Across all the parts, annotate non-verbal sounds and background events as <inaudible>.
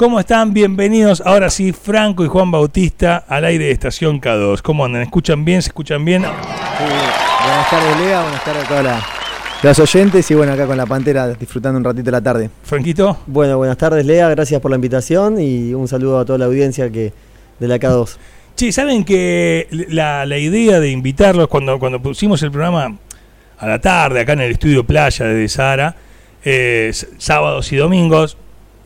¿Cómo están? Bienvenidos. Ahora sí, Franco y Juan Bautista al aire de Estación K2. ¿Cómo andan? ¿Escuchan bien? ¿Se escuchan bien? buenas tardes, Lea. Buenas tardes a todos los oyentes. Y bueno, acá con la Pantera disfrutando un ratito la tarde. Franquito. Bueno, buenas tardes, Lea. Gracias por la invitación y un saludo a toda la audiencia que de la K2. Sí, saben que la, idea de invitarlos, cuando, cuando pusimos el programa a la tarde, acá en el estudio Playa de Sahara, eh, sábados y domingos,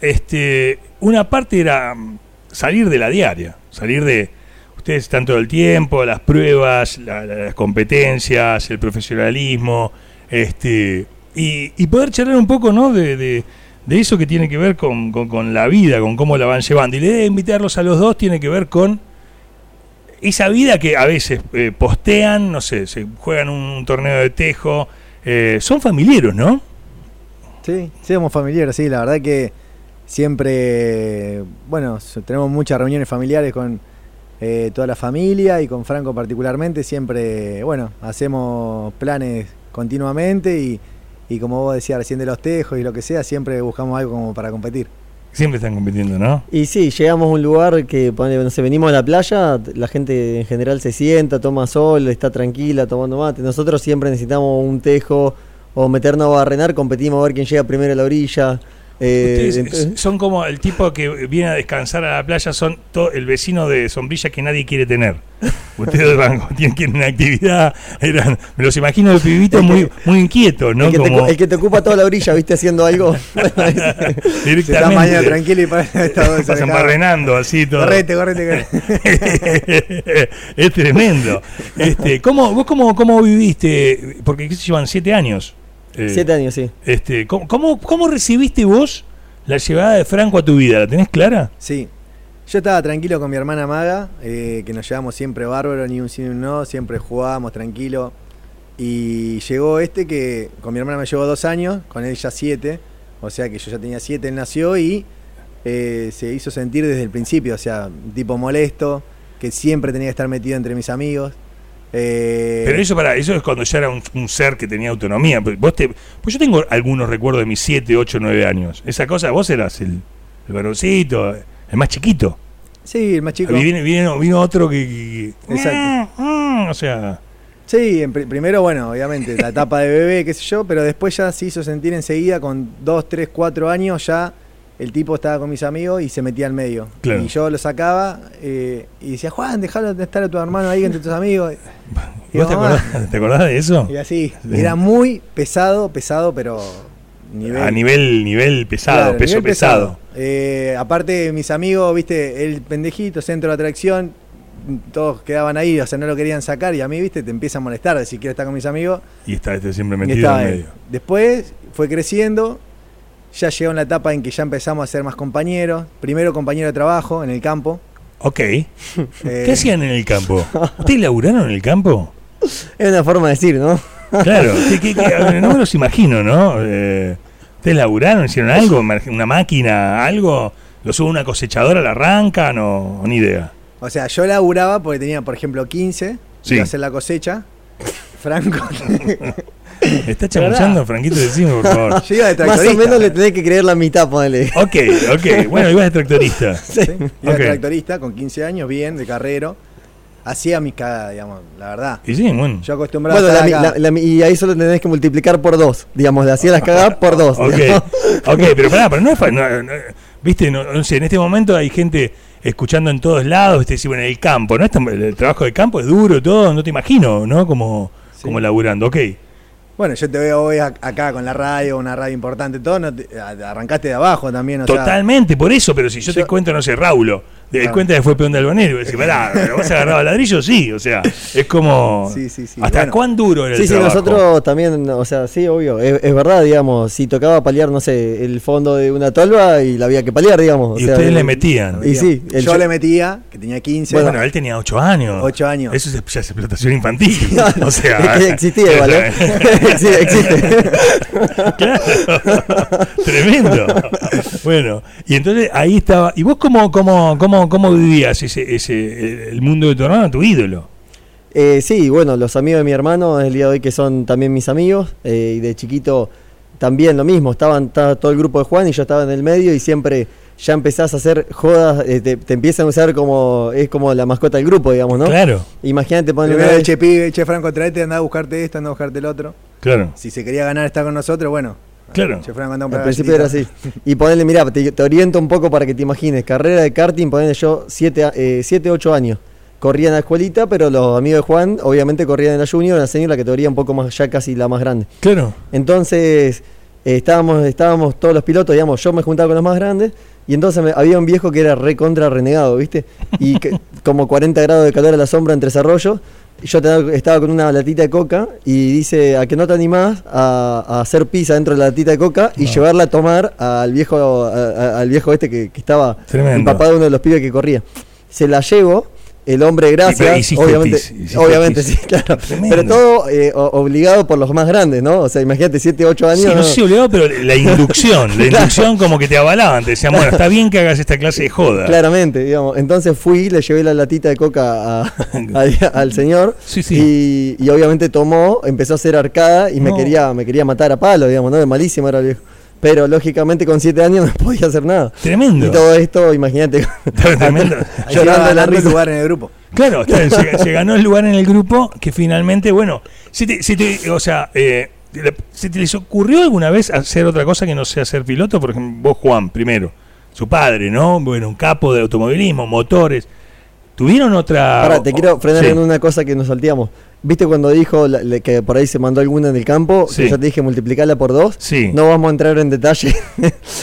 este, una parte era mm, salir de la diaria, salir de ustedes están todo el tiempo, las pruebas, las competencias, el profesionalismo, este, y, poder charlar un poco ¿no? de, eso que tiene que ver con, la vida, con cómo la van llevando. Y la idea de invitarlos a los dos tiene que ver con esa vida que a veces eh, postean, no sé, se juegan un torneo de tejo, eh, son familiares, ¿no? Sí, somos familiares, sí, la verdad que siempre, bueno, tenemos muchas reuniones familiares con eh, toda la familia y con Franco particularmente, siempre, bueno, hacemos planes continuamente y, y como vos decías recién de los tejos y lo que sea, siempre buscamos algo como para competir. Siempre están compitiendo, ¿no? Y sí, llegamos a un lugar que, no sé, venimos a la playa, la gente en general se sienta, toma sol, está tranquila, tomando mate. Nosotros siempre necesitamos un tejo o meternos a barrenar, competimos a ver quién llega primero a la orilla. Eh, son como el tipo que viene a descansar a la playa, son todo el vecino de sombrilla que nadie quiere tener. Ustedes <laughs> van, <laughs> tienen una actividad, eran, me los imagino de pibitos muy, muy inquietos, ¿no? El que, te, el que, te, ocupa toda la orilla, ¿viste? Haciendo algo. <laughs> Directamente. mañana tranquilo y pasan barrenando así todo. Correte, correte, correte. es tremendo. Este, ¿cómo, ¿Vos cómo, cómo viviste? Porque ¿qué se llevan siete años. Eh, Siete años, sí. Este, ¿cómo, cómo, recibiste vos la llegada de Franco a tu vida? ¿La tenés clara? Sí. Yo estaba tranquilo con mi hermana Maga, eh, que nos llevamos siempre bárbaro, ni un sí ni un no, siempre jugábamos tranquilo. Y llegó este que con mi hermana me llevó dos años, con él ya siete, o sea que yo ya tenía siete, él nació y eh, se hizo sentir desde el principio, o sea, un tipo molesto, que siempre tenía que estar metido entre mis amigos. Eh, Pero eso para eso es cuando ya era un, ser que tenía autonomía. Pues, vos te, pues yo tengo algunos recuerdos de mis 7, 8, 9 años. Esa cosa, vos eras el, el varoncito, el más chiquito. Sí, el más chico. Y vino, vino, otro que, Exacto. Mm, o sea. Sí, primero, bueno, obviamente, la etapa de bebé, qué sé yo, pero después ya se hizo sentir enseguida, con 2, 3, 4 años, ya el tipo estaba con mis amigos y se metía al medio. Y yo lo sacaba eh, y decía, Juan, déjalo de estar a tu hermano ahí entre tus amigos. <laughs> ¿Vos te, acordás, de eso? Y así, era muy pesado, pesado, pero a nivel, nivel pesado, peso pesado. Eh, aparte, mis amigos, viste, el pendejito, centro de atracción, todos quedaban ahí, o sea, no lo querían sacar y a mí, viste, te empieza a molestar si quieres estar con mis amigos. Y está este siempre metido en medio. Después fue creciendo ya llegó en la etapa en que ya empezamos a ser más compañeros. Primero compañero de trabajo en el campo. Ok. <laughs> Eh, ¿Qué hacían en el campo? ¿Ustedes laburaron en el campo? Es una forma de decir, ¿no? Claro, <laughs> no me los imagino, ¿no? Eh, ¿Ustedes laburaron? ¿Hicieron algo? ¿Una máquina? ¿Algo? ¿Lo sube una cosechadora? ¿La arrancan? O, ni idea? O sea, yo laburaba porque tenía, por ejemplo, 15. Sí. hacer la cosecha. Franco. <laughs> <laughs> Está chamuchando, Franquito, decime, por favor. <laughs> Yo iba de Más o menos le tenés que creer la mitad, ponele. <laughs> Ok, ok. Bueno, ibas de tractorista. Sí, iba de tractorista con 15 años, bien, de carrero. Hacía mis cagadas, digamos, la verdad. Y sí, bueno. Yo acostumbraba a la, Y ahí solo tenés que multiplicar por dos. Digamos, le hacía las cagadas por dos. Ok, ok, pero pará, pero no es fácil. Viste, no, sé, en este momento hay gente escuchando en todos lados, viste, si, bueno, en el campo, ¿no? El trabajo de campo es duro, todo, no te imagino, ¿no? Como, como laburando, ok. Bueno, yo te veo hoy acá con la radio, una radio importante, todo, arrancaste de abajo también. Totalmente, por eso, pero si yo, te cuento, no sé, Raulo, te das cuenta que fue peón de albonero, y decís, pará, ¿vas a agarrar ladrillo? Sí, o sea, es como... Sí, sí, sí. ¿Hasta cuán duro era el Sí, sí, nosotros también, o sea, sí, obvio, es, verdad, digamos, si tocaba paliar, no sé, el fondo de una tolva y la había que paliar, digamos. Y ustedes le metían. Y sí. Yo le metía, que tenía 15. Bueno, él tenía 8 años. 8 años. Eso ya es explotación infantil. <laughs> o sea... existía igual, ¿eh? <laughs> existe. <laughs> claro. Tremendo. Bueno, y entonces ahí estaba... ¿Y vos cómo, cómo, cómo cómo, vivías ese, ese, el mundo de tu hermano, tu ídolo? Eh, sí, bueno, los amigos de mi hermano, el día de hoy que son también mis amigos, eh, y de chiquito también lo mismo, estaban todo el grupo de Juan y yo estaba en el medio y siempre ya empezás a hacer jodas, eh, te, te empiezan a usar como, es como la mascota del grupo, digamos, ¿no? Claro, Imagínate ponerle che pibe, che Franco, traete, anda a buscarte esto, anda a buscarte el otro. claro. Si se quería ganar estar con nosotros, bueno. Claro. A Al principio era así. Y ponerle, mirá, te, te oriento un poco para que te imagines. Carrera de karting, ponerle yo 7, 8 años. Corría en la escuelita, pero los amigos de Juan, obviamente, corrían en la junior, en la senior, la categoría un poco más, ya casi la más grande. Claro. Entonces, eh, estábamos, estábamos todos los pilotos, digamos, yo me juntaba con los más grandes, y entonces me- había un viejo que era re contra renegado, ¿viste? Y que- como 40 grados de calor a la sombra entre desarrollo. Yo estaba con una latita de coca y dice, ¿a que no te animás a, a hacer pizza dentro de la latita de coca y No. llevarla a tomar al viejo, a- a- al viejo este que, que estaba Tremendo. de uno de los pibes que corría? Se la llevo, el hombre gracias, obviamente, obviamente sí, <laughs> claro. Tremendo. Pero todo eh, obligado por los más grandes, ¿no? O sea, imagínate 7, 8 años. Sí, no ¿no? sé obligado, pero <laughs> la inducción, la inducción como que te avalaban, te decían, bueno, está bien que hagas esta clase de joda. Claramente, digamos. Entonces fui, le llevé la latita de coca a- <laughs> a- al señor Sí, sí. Y, y obviamente tomó, empezó a hacer arcada y me quería me quería matar a palo, digamos, ¿no? Malísimo era el viejo. Pero lógicamente con 7 años <laughs> no podía hacer nada. Tremendo. Y todo esto, imagínate. Tremendo. <laughs> Llorando la risa. lugar en el grupo. Claro, está bien, <laughs> se, se ganó el lugar en el grupo que finalmente, bueno, si te, si te- o sea, eh, ¿se te les ocurrió alguna vez hacer otra cosa que no sea ser piloto? Por ejemplo, vos, Juan, primero, su padre, ¿no? Bueno, un capo de automovilismo, motores. ¿Tuvieron otra...? Pará, te quiero frenar sí. en una cosa que nos salteamos. ¿Viste cuando dijo la- le- que por ahí se mandó alguna en el campo? Sí. Que yo te dije multiplicarla por dos. Sí. No vamos a entrar en detalle.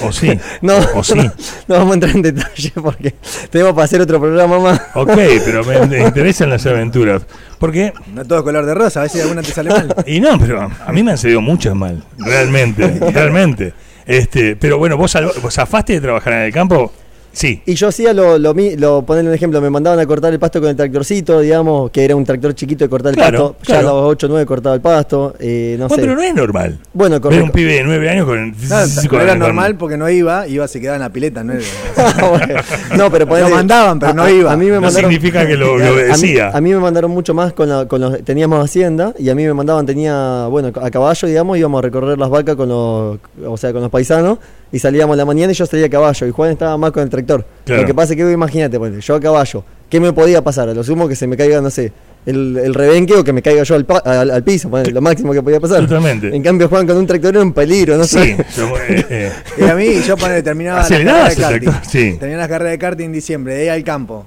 O sí. <laughs> no, O sí. no, no vamos a entrar en detalle porque tenemos para hacer otro programa más. Ok, pero me, interesan las aventuras. Porque, No todo color de rosa, a veces alguna te sale mal. <laughs> y no, pero a mí me han salido muchas mal, realmente, realmente. <laughs> Este, pero bueno, vos, vos zafaste de trabajar en el campo, sí. Y yo hacía lo, lo, mi- lo ponerle un ejemplo, me mandaban a cortar el pasto con el tractorcito, digamos, que era un tractor chiquito de cortar el Claro, pasto. Ya claro. a los 8 o 9 cortaba el pasto, eh, no Bueno, sé. pero no es normal. Bueno, correcto. un pibe de nueve años con. No, <laughs> era normal porque no iba, iba se quedaba en la pileta. No, <laughs> era- no, pero Lo mandaban, pero no iba. A mí me No mandaron, significa que lo, lo <laughs> a mí, obedecía. a mí me mandaron mucho más con, la- con los teníamos hacienda y a mí me mandaban tenía bueno a caballo digamos íbamos a recorrer las vacas con los o sea con los paisanos y salíamos a la mañana y yo salía a caballo y Juan estaba más con el tractor Claro. lo que pasa es que vos imagínate yo a caballo qué me podía pasar a lo sumo que se me caiga no sé el, el rebenque o que me caiga yo al, pa- al, al piso lo máximo que podía pasar Totalmente. en cambio Juan con un tractor era un peligro no Sí, sé yo, eh, eh, <laughs> Y a mí, yo ponele, terminaba la carrera de karting. sí. Terminaba la carrera de karting en diciembre, de ahí al campo.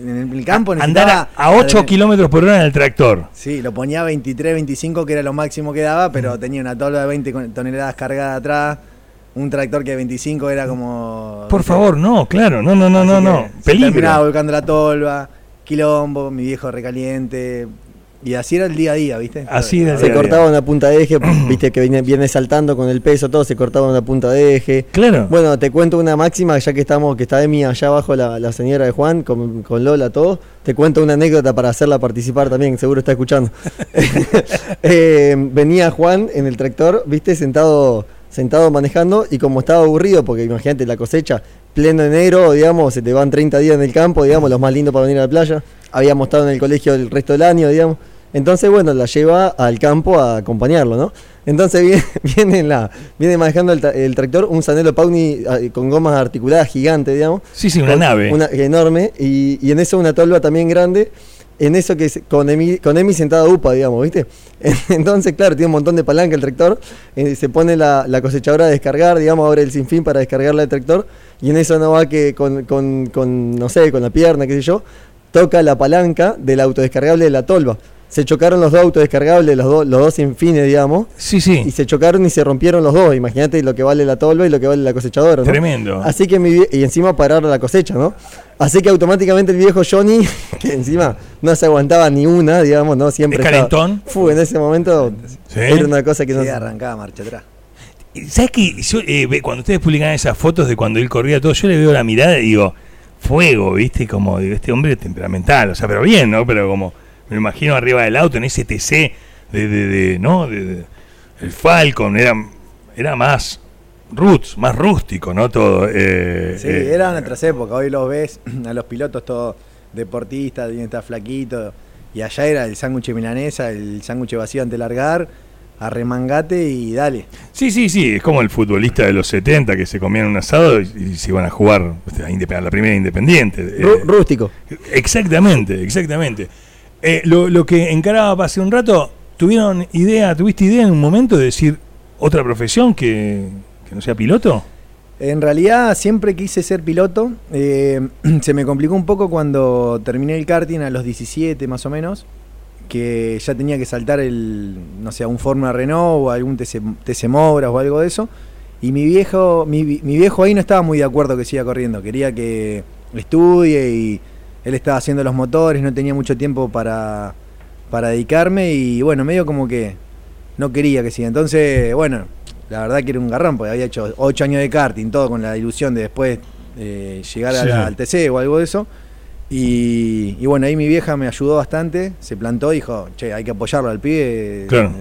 En el campo andar a, necesitaba... a 8 kilómetros por hora en el tractor. Sí, lo ponía a 23, 25, que era lo máximo que daba, pero tenía una tabla de 20 con- toneladas cargada atrás. Un tractor que de 25 era como... Por favor, no, claro, no, no, no, no, Así no. que se Terminaba Peligro. volcando la tolva, quilombo, mi viejo recaliente. Y así era el día a día, ¿viste? Así era el se día a día. cortaba una punta de eje <clears throat> viste que viene, viene saltando con el peso todo se cortaba una punta de eje Claro. Bueno, te cuento una máxima, ya que estamos, que está Emi allá abajo, la, la señora de Juan, con, con Lola, todo. Te cuento una anécdota para hacerla participar también, seguro está escuchando. <laughs> <laughs> Eh, venía Juan en el tractor, viste, sentado, sentado manejando, y como estaba aburrido, porque imagínate la cosecha, pleno enero, digamos, se te van 30 días en el campo, digamos, los más lindos para venir a la playa. Habíamos estado en el colegio el resto del año, digamos. Entonces, bueno, la lleva al campo a acompañarlo, ¿no? Entonces <laughs> viene, viene, en la, viene manejando el, tra- el tractor un Sanelo Pauni ah, con gomas articuladas gigantes, digamos. Sí, sí, una nave. Una, enorme. Y, y en eso una tolva también grande. En eso que con Emi, con Emi sentada upa, digamos, ¿viste? <laughs> Entonces, claro, tiene un montón de palanca el tractor. eh, se pone la, la cosechadora a descargar, digamos, abre el sinfín para descargarla del tractor. Y en eso no va que con, con, con, no sé, con la pierna, qué sé yo, toca la palanca del autodescargable de la tolva. Se chocaron los dos autodescargables, los, dos los dos sinfines, digamos. Sí, Y sí. se chocaron y se rompieron los dos. Imagínate lo que vale la tolva y lo que vale la cosechadora. ¿no? Tremendo. Así que mi y encima parar la cosecha, ¿no? Así que automáticamente el viejo Johnny, <laughs> que encima no se aguantaba ni una, digamos, ¿no? Siempre ¿Es estaba- calentón? Fu, en ese momento Sí. era una cosa que no Sí, arrancaba marcha atrás. ¿Sabes qué? Yo, eh, cuando ustedes publican esas fotos de cuando él corría todo, yo le veo la mirada y digo, fuego, ¿viste? Como digo, este hombre es temperamental, o sea, pero bien, ¿no? Pero como me imagino arriba del auto en ese TC de, de, de- ¿no? De, el Falcon, era, era más roots, más rústico, ¿no? Todo. eh, Sí, eh, eran otras épocas. Hoy los ves <clears throat> a los pilotos todos deportistas, bien está flaquito. Y allá era el sándwich milanesa, el sándwich vacío ante largar. arremangate y dale. Sí, sí, sí, es como el futbolista de los 70 que se comían un asado y, y se iban a jugar a la primera independiente. Rú- Eh, rústico. Exactamente, exactamente. Eh, lo, lo que encaraba hace un rato, ¿tuvieron idea, tuviste idea en un momento de decir otra profesión que, no sea piloto? En realidad siempre quise ser piloto. eh, <clears throat> se me complicó un poco cuando terminé el karting a los 17 más o menos. Que ya tenía que saltar el, no sé, un Fórmula Renault o algún TC, TC Mobras o algo de eso. Y mi viejo, mi, mi viejo ahí no estaba muy de acuerdo que siga corriendo. Quería que estudie y él estaba haciendo los motores, no tenía mucho tiempo para, para dedicarme. Y bueno, medio como que no quería que siga. Entonces, bueno, la verdad que era un garrón, porque había hecho 8 años de karting, todo con la ilusión de después eh, llegar a Sí. la- al TC o algo de eso. Y, y bueno, ahí mi vieja me ayudó bastante, se plantó y dijo, che, hay que apoyarlo al pibe. Claro.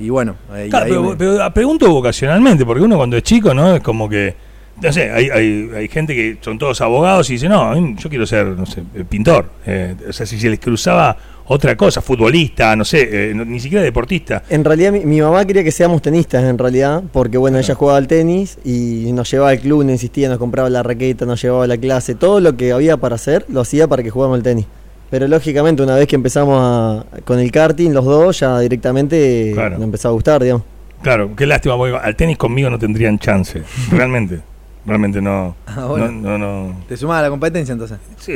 Y bueno, ahí- Claro, ahí pero, me- pero pregunto vocacionalmente, porque uno cuando es chico, ¿no? Es como que, no sé, hay, hay, hay gente que son todos abogados y dice, no, yo quiero ser, no sé, eh, pintor. Eh, o sea, si se les cruzaba otra cosa, futbolista, no sé, eh, no- ni siquiera deportista. En realidad mi, mi mamá quería que seamos tenistas en realidad, porque bueno, ella jugaba al tenis y nos llevaba al club, nos insistía, nos compraba la raqueta, nos llevaba a la clase, todo lo que había para hacer lo hacía para que jugáramos al tenis. Pero lógicamente una vez que empezamos a- con el karting, los dos ya directamente Claro. nos empezó a gustar, digamos. Claro, qué lástima, porque al tenis conmigo no tendrían chance, realmente. Realmente no. Ah, bueno. no, no, no. te sumaba a la competencia entonces. Sí,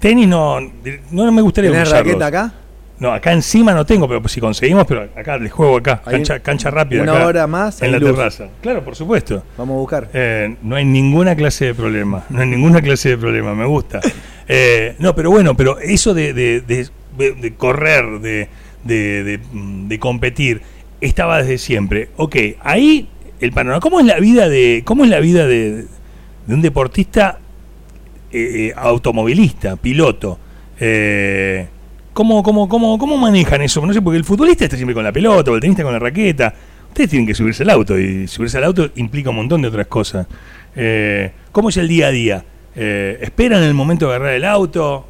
tenis no, no me gustaría ¿Tenés usarlos. raqueta acá? No, acá encima no tengo, pero si conseguimos, pero acá les juego acá, cancha, cancha rápida. una acá, hora más, en la luz. terraza. Claro, por supuesto. Vamos a buscar. Eh, no hay ninguna clase de problema, no hay ninguna clase de problema, me gusta. <laughs> Eh, no, pero bueno, pero eso de, de- de- de- correr, de, de- de- mm, de competir, estaba desde siempre. Ok, ahí el panorama. ¿Cómo es la vida de, cómo es la vida de, un deportista eh, eh, automovilista, piloto? Eh, ¿cómo, cómo, cómo, ¿Cómo manejan eso? No sé, porque el futbolista está siempre con la pelota, el tenista con la raqueta. Ustedes tienen que subirse al auto y subirse al auto implica un montón de otras cosas. ¿Cómo es el día a día? ¿Esperan el momento de agarrar el auto?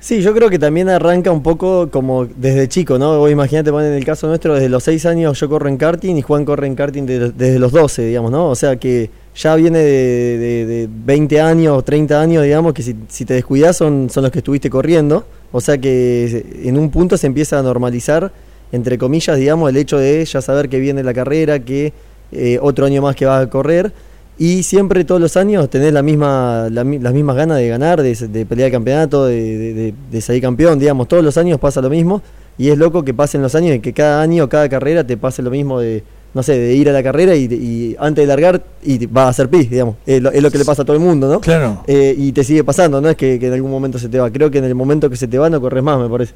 Sí, yo creo que también arranca un poco como desde chico, ¿no? Vos imagínate, en el caso nuestro, desde los 6 años yo corro en karting y Juan corre en karting de- desde los 12, digamos, ¿no? O sea que ya viene de, de- de 20 años, 30 años, digamos, que si, si te descuidas son, son los que estuviste corriendo. O sea que en un punto se empieza a normalizar, entre comillas, digamos, el hecho de ya saber que viene la carrera, que eh, otro año más que vas a correr. Y siempre, todos los años, tenés la misma, la las mismas ganas de ganar, de, de pelear el campeonato, de, de- de- de salir campeón, digamos. Todos los años pasa lo mismo. Y es loco que pasen los años y que cada año, cada carrera te pase lo mismo de, no sé, de ir a la carrera y, y antes de largar y va a hacer pis, digamos. Es lo, es lo que le pasa a todo el mundo, ¿no? claro. Eh, y te sigue pasando, no es que, que en algún momento se te va. Creo que en el momento que se te va no corres más, me parece.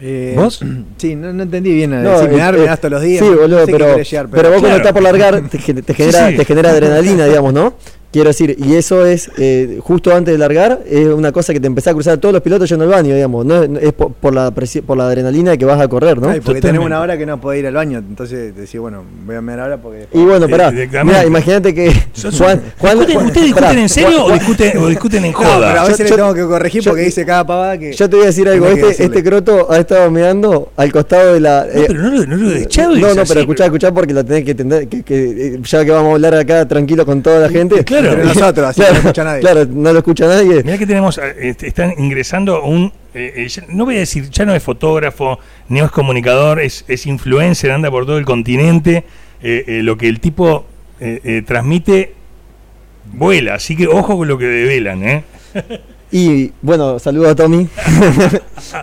Eh, ¿Vos? <clears throat> Sí, no, no entendí bien. No, No, eh, me das, me eh, das todos los días. Sí, no boludo, sé qué pero, llegar, pero, vos Claro. cuando estás por largar te, <laughs> te genera, sí. te genera adrenalina, digamos, ¿no? Quiero decir, y eso es eh, justo antes de largar, es una cosa que te empezás a cruzar todos los pilotos yendo al baño, digamos, no es, es por, por la presi- por la adrenalina de que vas a correr, ¿no? Ay, porque Totalmente. tenemos una hora que no puedo ir al baño, entonces decís, bueno, voy a mirar ahora porque... Y bueno, pará, mirá, imagínate que Sos- Juan, Juan- ¿Discuten- Juan- ¿Ustedes discuten pará, en serio Juan- o discuten, o discuten en <laughs> No, pero a joda? veces Yo- le yo- tengo que corregir yo- porque dice cada pavada que... Yo te voy a decir algo, este, este croto ha estado mirando al costado de la... No, eh, pero no, lo- no lo deschaves no, no, pero escuchá, escuchá porque lo tenés que entender, que, que, eh, ya que vamos a hablar acá tranquilo con toda la gente. Claro. Entre nosotros, así no lo escucha nadie. Claro, no lo escucha nadie. Mirá que tenemos, eh, están ingresando un, eh, eh, no voy a decir, ya no es fotógrafo, ni es comunicador, es, es influencer, anda por todo el continente, eh, eh, lo que el tipo eh, eh, transmite vuela, así que ojo con lo que develan, ¿eh? <laughs> Y bueno, saludo a Tommy. <laughs>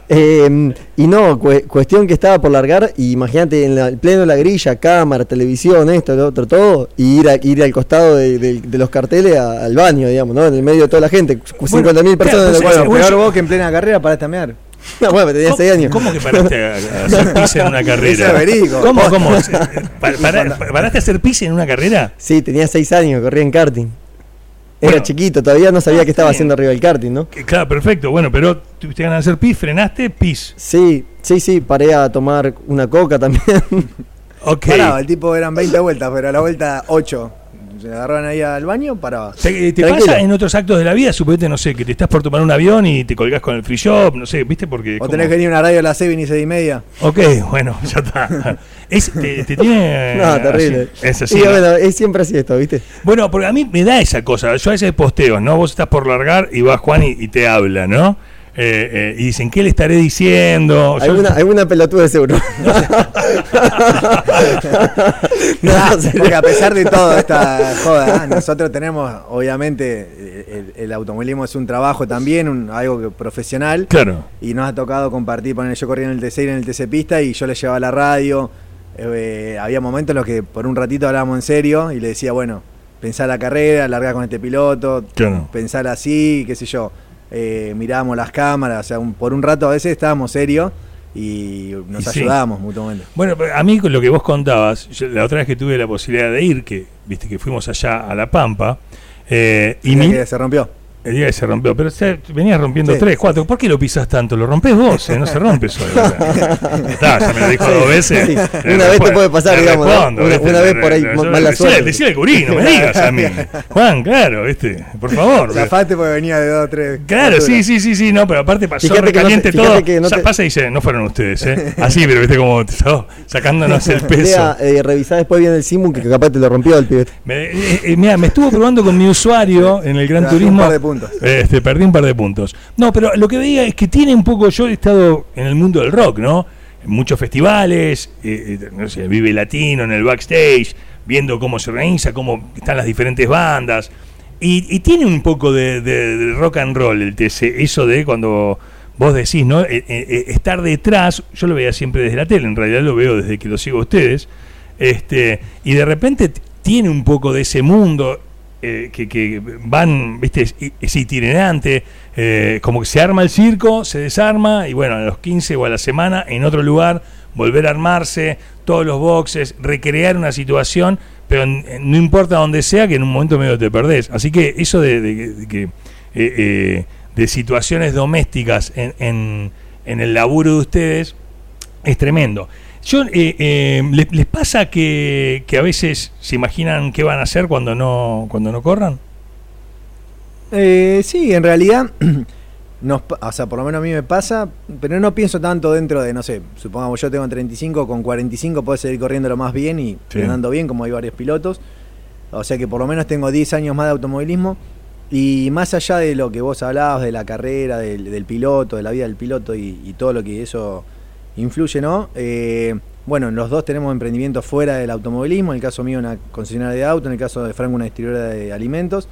Eh, y no, cue- cuestión que estaba por largar, y imagínate en la- el pleno de la grilla, cámara, televisión, esto, lo otro, todo, y ir, a- ir al costado de, de- de los carteles a- al baño, digamos, ¿no? En el medio de toda la gente, 50.000 personas. claro, pues. Bueno, Bueno, peor vos que en plena carrera paraste a mear. No, bueno, tenía 6 años. ¿Cómo que paraste a, a hacer pis en una <laughs> carrera? ¿Cómo, cómo? Pa- <laughs> para- ¿Paraste a hacer pis en una carrera? Sí, tenía 6 años, corría en karting. Era chiquito, todavía no sabía Ah, qué estaba haciendo arriba del karting, ¿no? Que, Claro, perfecto, bueno, pero tuviste ganas de hacer pis, frenaste, pis. Sí, sí, sí, paré a tomar una coca también. <laughs> Ok. Paraba, el tipo eran 20 vueltas, pero a la vuelta 8. se agarraban ahí al baño, paraba. ¿Te, te Tranquilo. pasa en otros actos de la vida? Suponete, no sé, que te estás por tomar un avión y te colgás con el free shop, no sé, ¿viste? Porque. O como- tenés que venir a una radio a las 6 y 6 y media. Ok, <laughs> bueno, ya está. Es, te, te tiene. <laughs> No, terrible. así, es así. Y ¿no? bueno, es siempre así esto, ¿viste? Bueno, porque a mí me da esa cosa. Yo a veces posteo, ¿no? Vos estás por largar y va Juan y, y te habla, ¿no? Eh, eh, y dicen, ¿qué le estaré diciendo? Yo- Alguna, alguna pelotuda de seguro. no, <laughs> Ah, porque a pesar de toda esta joda, ah, nosotros tenemos, obviamente, el, el automovilismo es un trabajo también, un- algo que, profesional. Claro. Y nos ha tocado compartir, poner yo corría en el T6 y en el TC Pista y yo le llevaba la radio. Eh, había momentos en los que por un ratito hablábamos en serio y le decía, bueno, pensar la carrera, largar con este piloto, Claro. pensar así, qué sé yo. Eh, mirábamos las cámaras, o sea, un- por un rato a veces estábamos serios y nos Y sí. ayudábamos mutuamente. Bueno, a mí con lo que vos contabas, yo la otra vez que tuve la posibilidad de ir, que viste que fuimos allá a La Pampa, eh, y Y mi- que se rompió. El día que se rompió, pero se, venías rompiendo Sí. tres, cuatro. ¿Por qué lo pisas tanto? Lo rompes vos, eh, no se rompe solo. <laughs> Está, ya me lo dijo Sí, dos veces. sí. Le Una vez te puede pasar, le digamos, Una- ¿viste? una vez por ahí, mala suerte. Decile al gurí, no me digas a mí. <laughs> Juan, claro, ¿viste? Por favor. Zafaste porque venía de dos o tres. Claro, sí, sí, sí, sí, no, pero aparte pasó Fíjate que no te- recaliente todo. que no te- pasa y dice, no fueron ustedes, ¿eh? Así, pero viste como oh, sacándonos el peso. Eh, revisá después bien el Simu que capaz te lo rompió el pibe. Me, eh, eh, mira, me estuvo probando con mi usuario en el Gran Turismo. Este, perdí un par de puntos. No, pero lo que veía es que tiene un poco. Yo he estado en el mundo del rock, ¿no? En muchos festivales, eh, eh, no sé, Vive Latino, en el backstage, viendo cómo se organiza, cómo están las diferentes bandas. Y, y tiene un poco de, rock and roll el TC, eso de cuando vos decís, ¿no? Eh, eh, estar detrás, yo lo veía siempre desde la tele, en realidad lo veo desde que lo sigo a ustedes, este, y de repente tiene un poco de ese mundo eh, que, van, viste, es, itinerante, eh, como que se arma el circo, se desarma, y bueno, a los 15 o a la semana, en otro lugar, volver a armarse, todos los boxes, recrear una situación, pero en- no importa donde sea, que en un momento medio te perdés. Así que eso de, de- que... eh, eh, de situaciones domésticas en, en el laburo de ustedes es tremendo. Yo, eh, eh, ¿les, les pasa que, que a veces se imaginan qué van a hacer cuando no, cuando no corran? Eh, sí, en realidad, <clears throat> nos, o sea, por lo menos a mí me pasa, pero no pienso tanto dentro de, no sé, supongamos yo tengo 35, con 45 puedo seguir corriendo lo más bien y Sí. andando bien, como hay varios pilotos. O sea que por lo menos tengo 10 años más de automovilismo. Y más allá de lo que vos hablabas, de la carrera, del, del piloto, de la vida del piloto y, y todo lo que eso influye, ¿no? Eh, bueno, los dos tenemos emprendimientos fuera del automovilismo, en el caso mío una concesionaria de auto, en el caso de Franco una distribuidora de alimentos.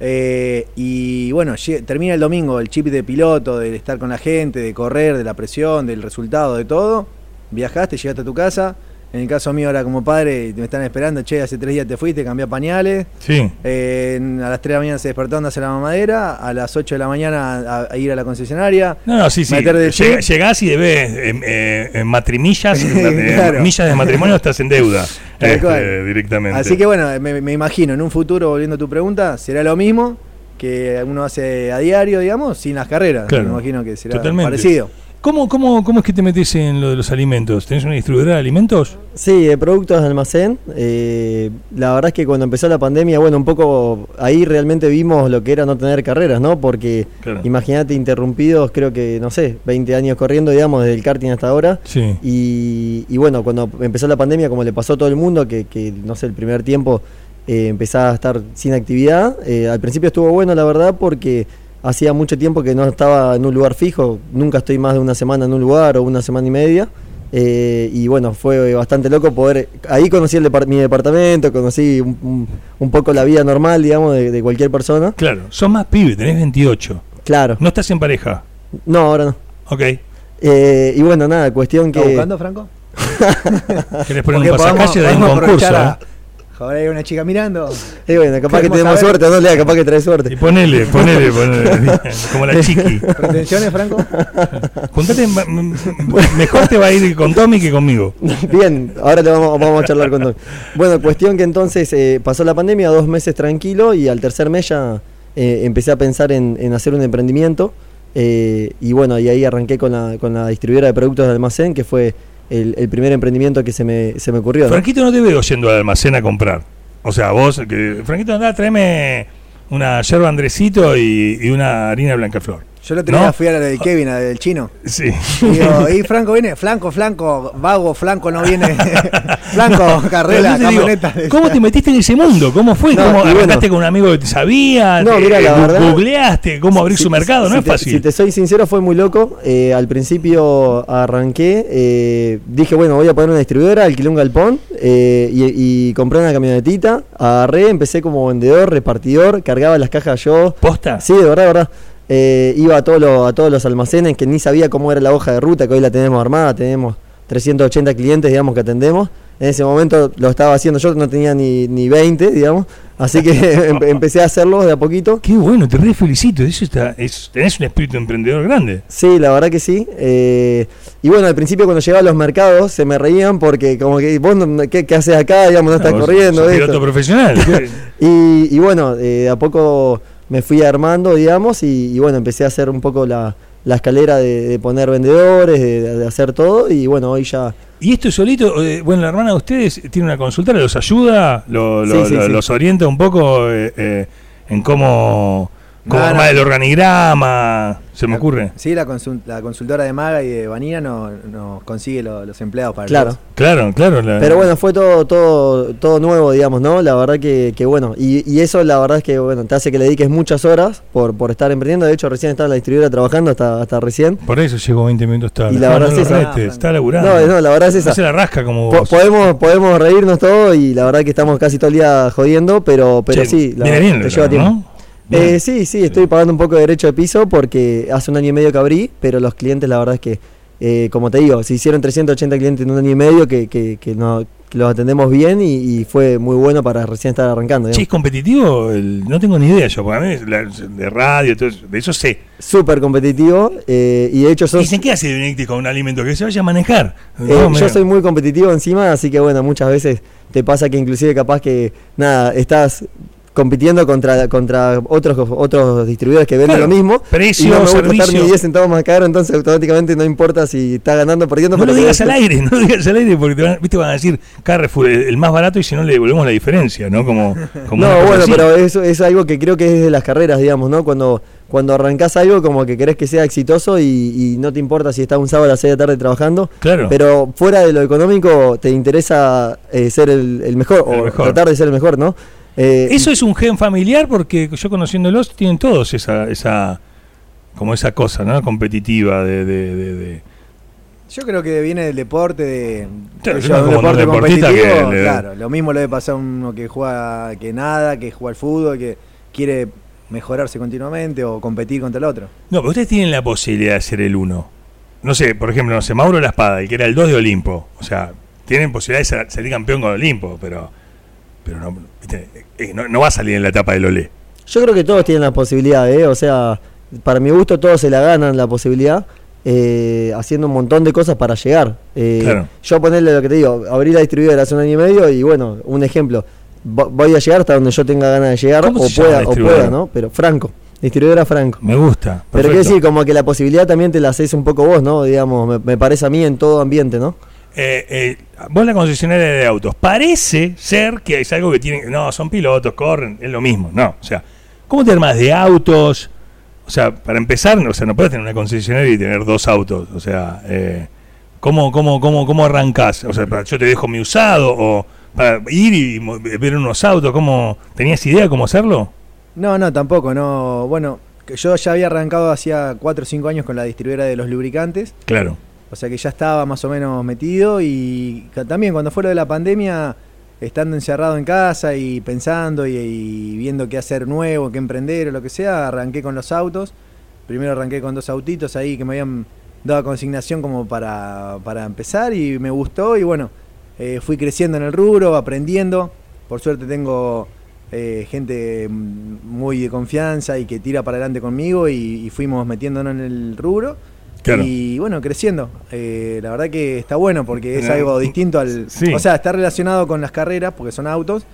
Eh, y bueno, termina el domingo el chip de piloto, de estar con la gente, de correr, de la presión, del resultado, de todo. Viajaste, llegaste a tu casa. En el caso mío ahora como padre, me están esperando, che, hace tres días te fuiste, cambié pañales. Sí. Eh, a las 3 de la mañana se despertó andando hacia la mamadera, a las 8 de la mañana a, a ir a la concesionaria. No, no, sí, sí. Llega- llegás y debes eh, eh, matrimillas, <laughs> eh, Claro. millas de matrimonio, estás en deuda <laughs> este, directamente. Así que bueno, me, me imagino en un futuro, volviendo a tu pregunta, será lo mismo que uno hace a diario, digamos, sin las carreras. Claro. Me imagino que será Totalmente. parecido. ¿Cómo, cómo, ¿Cómo es que te metes en lo de los alimentos? ¿Tenés una distribuidora de alimentos? Sí, de productos de almacén. Eh, la verdad es que cuando empezó la pandemia, bueno, un poco ahí realmente vimos lo que era no tener carreras, ¿no? Porque Claro. imagínate interrumpidos, creo que, no sé, 20 años corriendo, digamos, desde el karting hasta ahora. Sí. Y, y bueno, cuando empezó la pandemia, como le pasó a todo el mundo, que, que, no sé, el primer tiempo eh, empezaba a estar sin actividad, eh, al principio estuvo bueno, la verdad, porque hacía mucho tiempo que no estaba en un lugar fijo, nunca estoy más de una semana en un lugar o una semana y media. eh, y bueno, fue bastante loco poder. Ahí conocí el depar- mi departamento, conocí un, un- un poco la vida normal, digamos, de, de cualquier persona. Claro, sos más pibe, tenés 28. Claro, No estás en pareja. no, ahora no. Ok. Eh, y bueno, nada, cuestión ¿Estás que. buscando, Franco? <laughs> ¿Querés poner un Porque pasacalle de un concurso? eh? a- Joder, hay una chica mirando. Eh, bueno, capaz que tenemos saber- suerte, no lea, capaz que trae Y suerte. ponele, ponele, ponele, como la chiqui. ¿Pretensiones, Franco? Juntate, mejor te va a ir con Tommy que conmigo. Bien, ahora le vamos, vamos a charlar con Don. Bueno, cuestión que entonces eh, pasó la pandemia, dos meses tranquilo y al tercer mes ya eh, empecé a pensar en, en hacer un emprendimiento eh, y bueno, y ahí arranqué con la, con la distribuidora de productos de almacén, que fue el, el primer emprendimiento que se me, se me ocurrió. Franquito, no te veo yendo al almacén a comprar. O sea, vos, que, Franquito, andá, tráeme una yerba Andresito y, y una harina blanca flor. Yo el otro día ¿No? fui a la del Kevin, a la del chino. Sí. Y digo, <laughs> y Franco viene, Flanco, Flanco, vago, Flanco no viene. <laughs> Flanco, carrera, digo, camioneta. ¿Cómo te metiste en ese mundo? ¿Cómo fue? No, ¿Cómo bueno. con un amigo que te sabía? No, ¿Te- mira, la gu- verdad- ¿Googleaste cómo abrir Si- su mercado? si no es te- fácil. Si te soy sincero, fue muy loco. Eh, al principio arranqué, eh, dije, bueno, voy a poner una distribuidora, alquilé un galpón eh, y, y compré una camionetita. Agarré, empecé como vendedor, repartidor, cargaba las cajas yo. ¿Posta? Sí, de verdad, de verdad. Eh, iba a, todos los- a todos los almacenes que ni sabía cómo era la hoja de ruta, que hoy la tenemos armada, tenemos 380 clientes, digamos, que atendemos. En ese momento lo estaba haciendo yo, no tenía ni, ni 20, digamos. Así que <laughs> empe- empecé a hacerlo de a poquito. Qué bueno, te re felicito. Eso está, es, tenés un espíritu emprendedor grande. Sí, la verdad que sí. Eh, y bueno, al principio cuando llegaba a los mercados se me reían porque como que vos no- ¿qué, qué haces acá? Digamos, no estás corriendo. sos esto. piloto profesional. <laughs> Y, y bueno, eh, de a poco me fui armando, digamos, y, y bueno, empecé a hacer un poco la, la escalera de, de poner vendedores, de, de hacer todo, y bueno, hoy ya... y esto solito, eh, bueno, la hermana de ustedes tiene una consultora, los ayuda, lo- lo- Sí, sí, lo- sí. los orienta un poco eh, eh, en cómo, cómo No, no. el organigrama. Se me ocurre. Sí, la, consul- la consultora de Maga y de Vanina nos no consigue lo- los empleados para el Claro. negocio. Claro, claro. la- Pero bueno, fue todo, todo, todo nuevo, digamos, ¿no? La verdad que, que bueno, y, y eso la verdad es que bueno, te hace que le dediques muchas horas por, por estar emprendiendo. De hecho, recién estaba en la distribuidora trabajando hasta, hasta recién. Por eso llegó 20 minutos tarde. Y la verdad lo esa- está laburando. No, no, la verdad es esa. No se la rasca como Po- vos. podemos, podemos reírnos todo y la verdad que estamos casi todo el día jodiendo, pero, pero Che, sí, la, viene bien, te lleva tiempo. Eh, sí, sí, estoy pagando un poco de derecho de piso porque hace un año y medio que abrí, pero los clientes la verdad es que, eh, como te digo, se hicieron 380 clientes en un año y medio que, que, que no, que los atendemos bien y, y fue muy bueno para recién estar arrancando. Digamos. ¿es competitivo? El- no tengo ni idea yo, porque a mí la- de radio, todo eso, de eso sé. Súper competitivo eh, y de hecho sos, Dicen, ¿qué hace Benedicti con un alimento? Que se vaya a manejar. eh, yo soy muy competitivo encima, así que bueno, muchas veces te pasa que inclusive capaz que, nada, estás compitiendo contra, contra otros otros distribuidores que venden Claro, lo mismo precio, y no me gusta estar servicio. ni 10 centavos más caro, entonces automáticamente no importa si está ganando o perdiendo. No lo digas que- al aire, no lo digas al aire, porque te van, ¿viste? van a decir Carrefour, el, más barato, y si no le devolvemos la diferencia, ¿no? Como, No, bueno, así. pero eso es algo que creo que es de las carreras, digamos, ¿no? Cuando, cuando arrancás algo como que querés que sea exitoso y, y no te importa si estás un sábado a las 6 de la tarde trabajando, Claro. pero fuera de lo económico te interesa eh, ser el, el mejor El o mejor. tratar de ser el mejor, ¿no? Eh, Eso es un gen familiar porque yo conociéndolos tienen todos esa, esa como esa cosa, ¿no? Competitiva de, de, de- de- Yo creo que viene del deporte, de Claro, de un deporte competitivo. que Claro, lo mismo le debe pasar a uno que juega que nada, que juega al fútbol, que quiere mejorarse continuamente o competir contra el otro. No, pero ustedes tienen la posibilidad de ser el uno. No sé, por ejemplo, no sé, Mauro La Espada, el que era el 2 de Olimpo. O sea, tienen posibilidad de ser- salir campeón con Olimpo, pero pero. Eh, no, no va a salir en la etapa del Olé. Yo creo que todos tienen la posibilidad, ¿eh? O sea, para mi gusto todos se la ganan la posibilidad, eh, haciendo un montón de cosas para llegar. Eh, Claro. Yo ponerle lo que te digo, abrí la distribuidora hace un año y medio y bueno, un ejemplo, vo- voy a llegar hasta donde yo tenga ganas de llegar ¿Cómo o pueda, o pueda, ¿no? Pero Franco, distribuidora Franco. Me gusta. Pero quiero perfecto. decir, como que la posibilidad también te la haces un poco vos, ¿no? Digamos, me, me parece a mí en todo ambiente, ¿no? Eh, eh, vos la concesionaria de autos, parece ser que es algo que tienen, no, son pilotos, corren, es lo mismo, no, o sea, ¿cómo te armas de autos? O sea, para empezar, o sea, no puedes tener una concesionaria y tener dos autos, o sea, eh, ¿cómo, cómo, cómo, ¿cómo arrancás? O sea, para- yo te dejo mi usado, o para ir y ver unos autos, ¿cómo, ¿tenías idea cómo hacerlo? No, no, tampoco, no. Bueno, que yo ya había arrancado hacía 4 o 5 años con la distribuidora de los lubricantes, Claro, o sea que ya estaba más o menos metido y también cuando fue lo de la pandemia, estando encerrado en casa y pensando y, viendo qué hacer nuevo, qué emprender o lo que sea, arranqué con los autos. Primero arranqué con dos autitos ahí que me habían dado consignación como para, para empezar y me gustó y bueno, eh, fui creciendo en el rubro, aprendiendo. Por suerte tengo eh, gente muy de confianza y que tira para adelante conmigo y, y fuimos metiéndonos en el rubro. Claro. Y bueno, creciendo. Eh, la verdad que está bueno porque es algo distinto al... sí. O sea, está relacionado con las carreras porque son autos,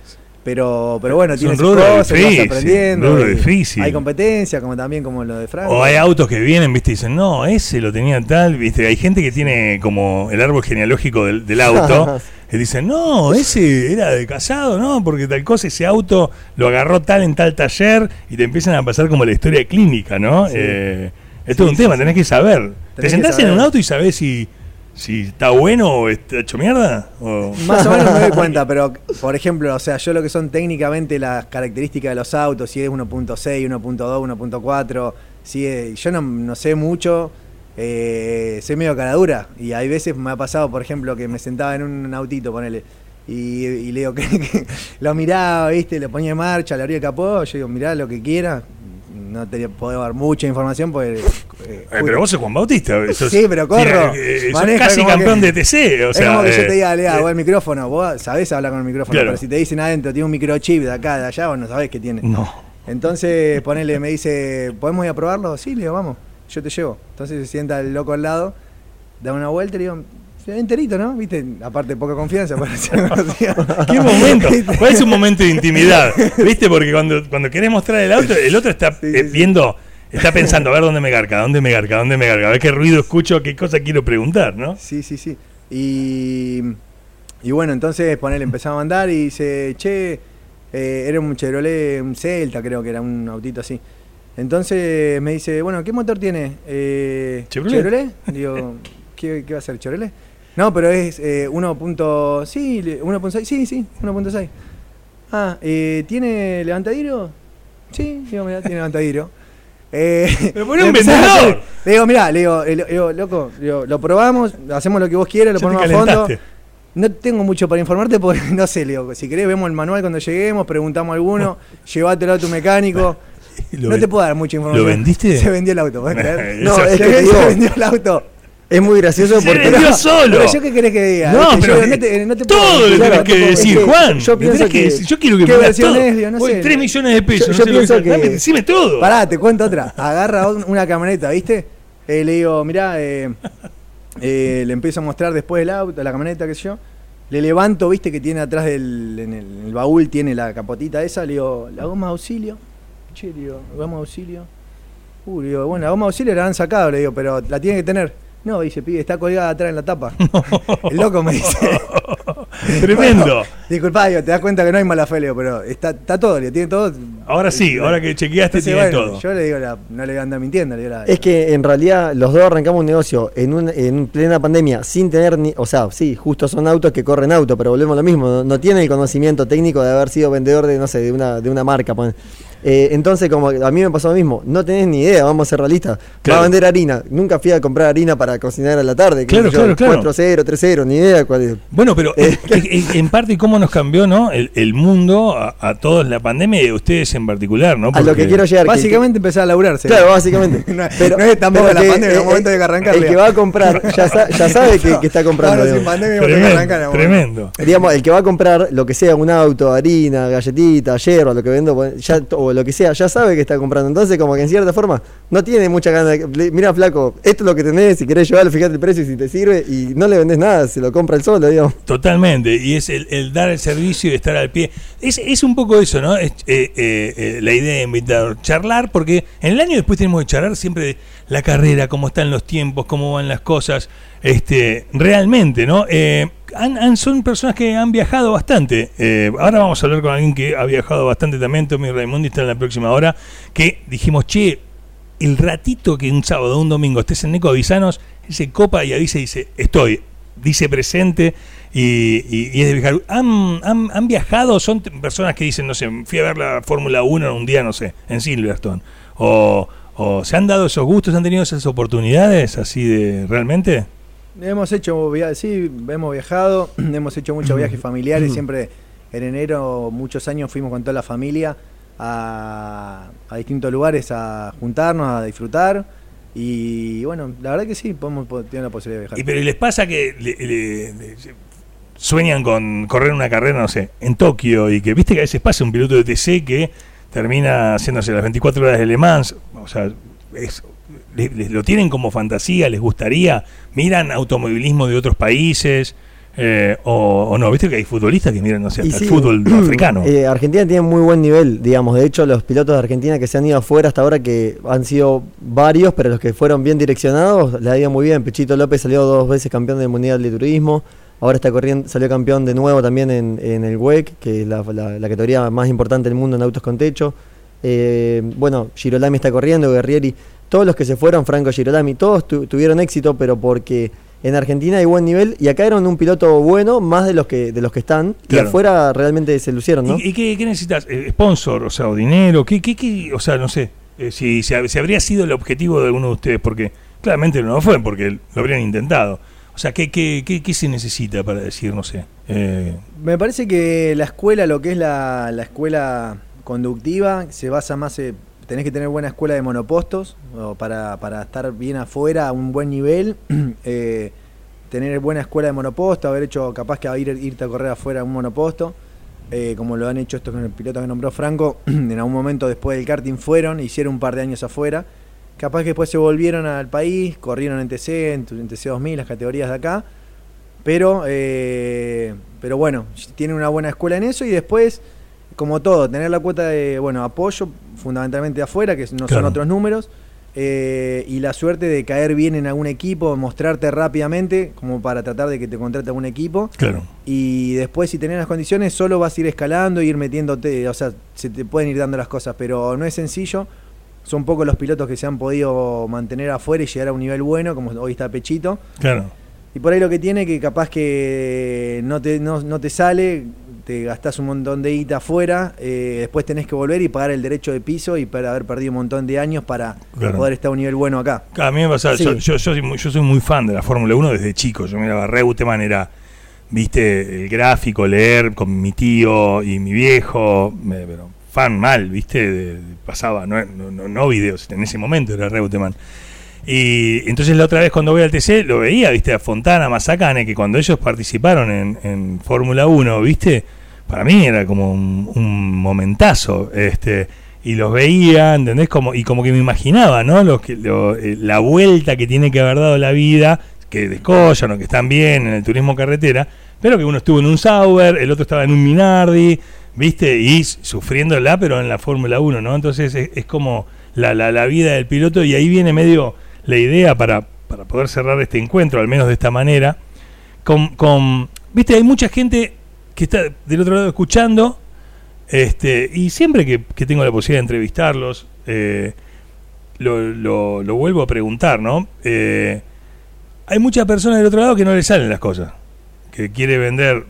Pero, pero bueno, tiene cosas, vas difícil, aprendiendo. rubro y difícil. Hay competencia, como también como lo de Franco. O hay autos que vienen, viste, y dicen, no, ese lo tenía tal, viste. Hay gente que tiene como el árbol genealógico del, del auto. <laughs> y dicen, no, ese era de casado, no, porque tal cosa, ese auto lo agarró tal en tal taller. Y te empiezan a pasar como la historia clínica, ¿no? Sí. Eh, esto es Sí, un tema, sí, tenés sí. que saber. ¿Te sentás en un auto y sabés si, si está bueno o está hecho mierda? O... Más o menos me doy <laughs> cuenta, pero por ejemplo, o sea, yo lo que son técnicamente las características de los autos, si es 1.6, 1.2, 1.4, si es- yo no, no sé mucho, eh, soy medio caradura y hay veces me ha pasado, por ejemplo, que me sentaba en un autito, ponele, y, y le digo que, <laughs> que lo miraba, viste, le ponía en marcha, le abría el capó, yo digo, mirá lo que quiera, no te puedo dar mucha información porque... eh, Eh, pero vos sos Juan Bautista. sos- Sí, pero corro. Mira, eh, sos casi campeón que- de TC. O es sea, como que yo te diga, lea, eh, vos el micrófono, vos sabés hablar con el micrófono, Claro. pero si te dicen adentro, tiene un microchip de acá, de allá, vos no sabés qué tiene. No. Entonces, ponele, me dice, ¿podemos ir a probarlo? Sí, le digo, vamos, yo te llevo. Entonces se sienta el loco al lado, da una vuelta y le digo, se ve enterito, ¿no? ¿Viste? Aparte, poca confianza. <laughs> ¿Qué <laughs> momento? ¿Cuál es un momento de intimidad? <laughs> ¿Viste? Porque cuando, cuando querés mostrar el auto, el otro está Sí, eh, sí, viendo, está pensando, a ver dónde me garca, dónde me garca, dónde me garca, a ver qué ruido escucho, qué cosa quiero preguntar, ¿no? Sí, sí, sí. Y, y bueno, entonces ponele, empezamos a andar y dice, che, eh, era un Chevrolet, un Celta creo que era un autito así. Entonces me dice, bueno, ¿qué motor tiene? Eh, ¿Chevrolet? Digo, ¿qué, qué va a ser Chevrolet? No, pero es eh, 1. punto- Sí, le- 1.6, sí, sí, 1.6. Ah, eh, ¿tiene levantadiro? Sí, digo, mirá, tiene levantadiro. <laughs> Eh, Pero poné un vendedor. Le digo, mirá, le digo, eh, le digo, loco, le digo, lo probamos, hacemos lo que vos quieras, lo ponemos a fondo. No tengo mucho para informarte porque <laughs> no sé, le digo, si querés vemos el manual cuando lleguemos, preguntamos a alguno, <laughs> llévatelo a tu mecánico. No te puedo dar mucha información. ¿Lo vendiste? Se vendió el auto, ¿podés creer? No, es que se, te digo- se vendió el auto. Es muy gracioso Se porque. vendió <laughs> solo. Pero yo qué querés que diga. No, ¿Viste? pero Yo no te, no te todo puedo- Claro, tenés que es decir, que Juan. yo pienso que que- yo quiero que ¿qué me versión todo. es, Leo? No Voy, sé. 3 millones de pesos, Yo- yo lo que pienso sea. que- Dame, decime todo. Pará, te cuento otra. Agarra un- una camioneta, ¿viste? Eh, le digo, mirá, eh, eh, le empiezo a mostrar después el auto, la camioneta, qué sé yo. Le levanto, ¿viste? Que tiene atrás del en el, en el baúl, tiene la capotita esa. Le digo, la goma de auxilio. Che, le digo, goma de auxilio. Uh, le digo, bueno, la goma de auxilio la han sacado, le digo, pero la tiene que tener. No, dice, pibe, está colgada atrás en la tapa. <laughs> El loco me dice. <laughs> Tremendo. <laughs> Disculpa, digo, te das cuenta que no hay mala fe, pero está, está todo, le tiene todo. Ahora sí, ahora que chequeaste Entonces, tiene bueno, todo. Yo le digo, la- no le voy a andar mintiendo, le digo la- Es que en realidad los dos arrancamos un negocio en, un, en plena pandemia sin tener ni. O sea, sí, justo son autos que corren auto, pero volvemos a lo mismo. No, no tiene el conocimiento técnico de haber sido vendedor de, no sé, de una, de una marca. pon. Eh, entonces, como a mí me pasó lo mismo, no tenés ni idea, vamos a ser realistas. Va a vender harina. Nunca fui a comprar harina para cocinar a la tarde. Claro, claro, claro. 4-0, 3-0, ni idea cuál es. Bueno, pero Eh. eh, en parte cómo nos cambió, ¿no? El, el mundo a, a todos la pandemia y a ustedes en particular, ¿no? A lo que quiero llegar. que- Básicamente empezar a laburarse. Claro, básicamente. <laughs> No es- no es tampoco pero la que, pandemia, es un eh, momento de que arrancar, El que va a comprar <laughs> ya, sa- ya sabe que, que está comprando. Ahora sin pandemia que arrancar. Tremendo, amor. tremendo. Digamos, el que va a comprar lo que sea, un auto, harina, galletita, hierro, lo que vendo, pues, ya, lo que sea, ya sabe que está comprando. Entonces, como que en cierta forma, no tiene mucha ganas de. Mira, flaco, esto es lo que tenés, si querés llevarlo, fíjate el precio y si te sirve, y no le vendés nada, se lo compra el solo, digamos. Totalmente, y es el, dar el servicio y estar al pie. Es, es un poco eso, ¿no? Es, eh, eh, eh, la idea de invitar, charlar, porque en el año después tenemos que charlar siempre de la carrera, cómo están los tiempos, cómo van las cosas, este, realmente, ¿no? Han- han- son personas que han viajado bastante. Eh, ahora vamos a hablar con alguien que ha viajado bastante también, Tommy Raimundi está en la próxima hora, que dijimos, che, el ratito que un sábado o un domingo estés en Neco Avisanos, se copa y avisa y dice, estoy, dice presente y, es de viajar. ¿Han, viajado? ¿Son personas que dicen, no sé, fui a ver la Fórmula 1 un día, no sé, en Silverstone? ¿O, o se han dado esos gustos, han tenido esas oportunidades así de realmente? Hemos hecho, via- sí, hemos viajado, <clears throat> hemos hecho muchos viajes familiares, siempre en enero, muchos años fuimos con toda la familia a, a distintos lugares a juntarnos, a disfrutar. Y bueno, la verdad que sí, podemos po- tener la posibilidad de viajar. Y pero ¿y les pasa que le- le- le- sueñan con correr una carrera, no sé, en Tokio y que viste que a veces pasa un piloto de TC que termina haciéndose las 24 horas de Le Mans, o sea, es- le- le- lo tienen como fantasía, les gustaría, miran automovilismo de otros países, Eh, o, o no, viste que hay futbolistas que miran, no sé, hasta sí, el fútbol <clears throat> africano. eh, Argentina tiene muy buen nivel, digamos. De hecho, los pilotos de Argentina que se han ido afuera hasta ahora, que han sido varios, pero los que fueron bien direccionados, les ha ido muy bien. Pechito López salió dos veces campeón del Mundial de Turismo. Ahora está corriendo, salió campeón de nuevo también en, en el WEC, que es la, la- la categoría más importante del mundo en autos con techo. Eh, bueno, Girolami está corriendo, Guerrieri, todos los que se fueron, Franco Girolami, todos tu- tuvieron éxito, pero porque en Argentina hay buen nivel y acá eran un piloto bueno, más de los que de los que están, Claro. y afuera realmente se lucieron, ¿no? ¿Y, y qué, qué necesitas? Eh, ¿Sponsor? O sea, o dinero. ¿Qué, qué, qué? O sea, no sé. eh, si, si, si habría sido el objetivo de alguno de ustedes, porque claramente no lo fue, porque lo habrían intentado. O sea, ¿qué, qué, qué, qué se necesita para decir, no sé? eh, Me parece que la escuela, lo que es la, la escuela conductiva, se basa más, eh, tenés que tener buena escuela de monopostos para, para estar bien afuera a un buen nivel, <clears throat> eh, tener buena escuela de monoposto, haber hecho capaz que ir, irte a correr afuera a un monoposto, eh, como lo han hecho estos con el piloto que nombró Franco, <clears throat> en algún momento después del karting fueron, hicieron un par de años afuera, capaz que después se volvieron al país, corrieron en TC, en, en TC 2000, las categorías de acá, pero, eh, pero bueno, tienen una buena escuela en eso y después, como todo, tener la cuota de bueno apoyo, fundamentalmente de afuera, que no son otros números, eh, y la suerte de caer bien en algún equipo, mostrarte rápidamente, como para tratar de que te contrate algún equipo. claro. Y después, si tenés las condiciones, solo vas a ir escalando, ir metiéndote, o sea, se te pueden ir dando las cosas, pero no es sencillo. Son pocos los pilotos que se han podido mantener afuera y llegar a un nivel bueno, como hoy está Pechito. Claro. Y por ahí lo que tiene que capaz que no te, no, no te sale, te gastás un montón de guita afuera, eh, después tenés que volver y pagar el derecho de piso y para haber perdido un montón de años para Claro. poder estar a un nivel bueno acá. A mí me pasa, Sí. yo, yo, yo soy muy, yo soy muy fan de la Fórmula 1 desde chico. Yo miraba Reutemann, era, viste, el gráfico, leer con mi tío y mi viejo, me- pero fan mal, viste, de- de- pasaba, no, no, no, no videos, en ese momento era Reutemann. Y entonces la otra vez cuando voy al TC lo veía, viste, a Fontana, Mazacane, que cuando ellos participaron en, en Fórmula 1, viste, para mí era como un, momentazo, este, y los veía, ¿entendés? Como, y como que me imaginaba, ¿no? Los que, lo- eh, la vuelta que tiene que haber dado la vida, que descollan o que están bien en el turismo carretera, pero que uno estuvo en un Sauber, el otro estaba en un Minardi, ¿viste? Y sufriéndola, pero en la Fórmula 1, ¿no? Entonces es, es como la, la, la vida del piloto y ahí viene medio la idea para, para poder cerrar este encuentro, al menos de esta manera, con, con viste, hay mucha gente que está del otro lado escuchando, este, y siempre que, tengo la posibilidad de entrevistarlos, eh, lo, vuelvo a preguntar, ¿no? Eh, hay muchas personas del otro lado que no le salen las cosas, que quiere vender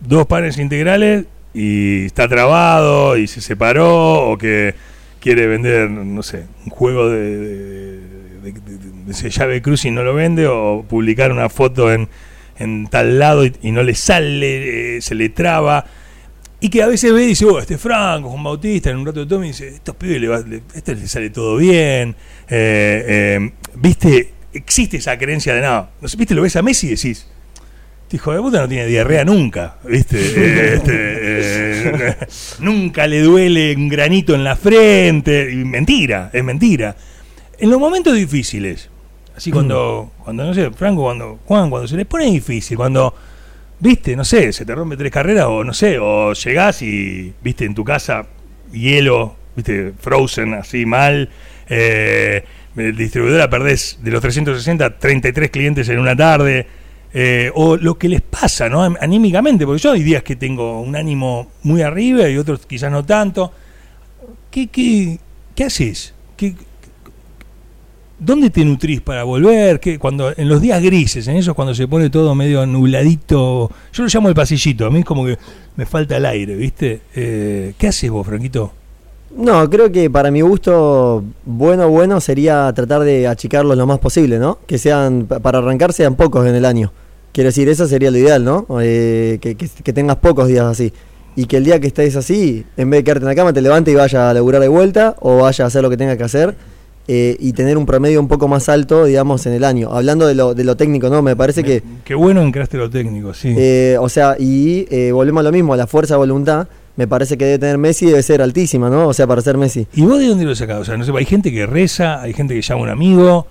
dos panes integrales y está trabado y se separó, o que quiere vender, no sé, un juego de, de, de- de- de llave cruz y no lo vende, o publicar una foto en, en tal lado y, y no le sale, eh, se le traba. Y que a veces ve y dice, oh, este Franco, Juan Bautista, en un rato de todo, y dice, estos pibes, le va- le- este le sale todo bien. Eh, eh, ¿Viste? Existe esa creencia de nada. No ¿Viste? Lo ves a Messi y decís, este hijo de puta no tiene diarrea nunca, ¿viste? <laughs> Eh, este, eh, nunca le duele un granito en la frente. Mentira, es mentira. En los momentos difíciles, así cuando, cuando no sé, Franco, cuando, Juan, cuando se les pone difícil, cuando, viste, no sé, se te rompe tres carreras o no sé, o llegás y, viste, en tu casa, hielo, viste, frozen así mal, eh, distribuidora perdés de los 360, 33 clientes en una tarde, eh, o lo que les pasa, ¿no? Anímicamente, porque yo hay días que tengo un ánimo muy arriba y otros quizás no tanto. ¿Qué, qué, qué haces? ¿Qué, ¿Dónde te nutrís para volver? ¿Qué, cuando En los días grises, en esos cuando se pone todo medio nubladito. Yo lo llamo el pasillito, a mí es como que me falta el aire, ¿viste? Eh, ¿Qué haces vos, Franquito? No, creo que para mi gusto, bueno, bueno sería tratar de achicarlos lo más posible, ¿no? Que sean, pa- para arrancar, sean pocos en el año. Quiero decir, eso sería lo ideal, ¿no? Eh, que, que- que tengas pocos días así. Y que el día que estés así, en vez de quedarte en la cama, te levantes y vaya a laburar de vuelta o vaya a hacer lo que tenga que hacer eh, y tener un promedio un poco más alto, digamos, en el año. Hablando de lo, de lo técnico, ¿no? Me parece que, Qué bueno entraste lo técnico, sí. eh, o sea, y eh, volvemos a lo mismo, a la fuerza de voluntad, me parece que debe tener Messi debe ser altísima, ¿no? O sea, para ser Messi. ¿Y vos de dónde lo sacás? O sea, no sé, hay gente que reza, hay gente que llama a un amigo,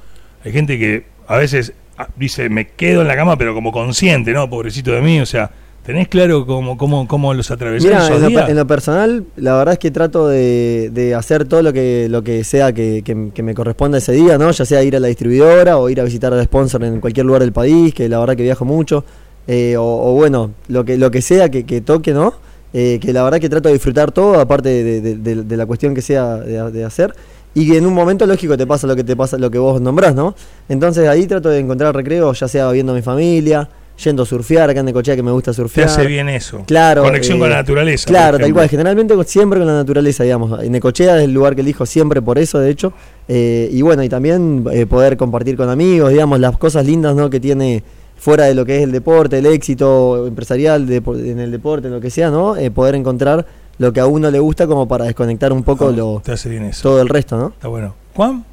hay gente que a veces ah, dice, me quedo en la cama, pero como consciente, ¿no? Pobrecito de mí, o sea, ¿tenés claro cómo, cómo, cómo los atravesás esos en lo, días? pe- en lo personal, la verdad es que trato de, de hacer todo lo que, lo que sea que, que- que me corresponda ese día, ¿no? Ya sea ir a la distribuidora o ir a visitar al sponsor en cualquier lugar del país, que la verdad que viajo mucho. eh, o, o bueno, lo que, lo que sea que, que toque, ¿no? Eh, que la verdad que trato de disfrutar todo, aparte de, de- de- de la cuestión que sea de, de hacer. Y que en un momento lógico te pasa lo que te pasa, lo que vos nombrás, ¿no? Entonces ahí trato de encontrar recreo, ya sea viendo a mi familia, yendo a surfear, acá en Necochea que me gusta Te surfear. hace bien eso. Claro. Conexión eh, con la naturaleza. Claro, tal cual. Generalmente siempre con la naturaleza, digamos. En Necochea es el lugar que elijo siempre por eso, de hecho. Eh, y bueno, y también eh, poder compartir con amigos, digamos, las cosas lindas ¿no? que tiene fuera de lo que es el deporte, el éxito empresarial en el deporte, en lo que sea, ¿no? Eh, poder encontrar lo que a uno le gusta como para desconectar un poco Oh, lo, Te hace bien eso. todo el resto, ¿no? Está bueno. Juan,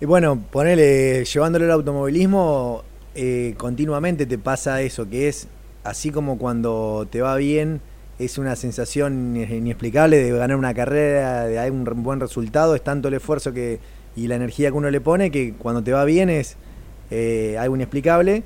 Y bueno, ponele, llevándolo al automovilismo, eh, continuamente te pasa eso, que es así como cuando te va bien, es una sensación ine- inexplicable de ganar una carrera, de un buen resultado, es tanto el esfuerzo que y la energía que uno le pone que cuando te va bien es eh, algo inexplicable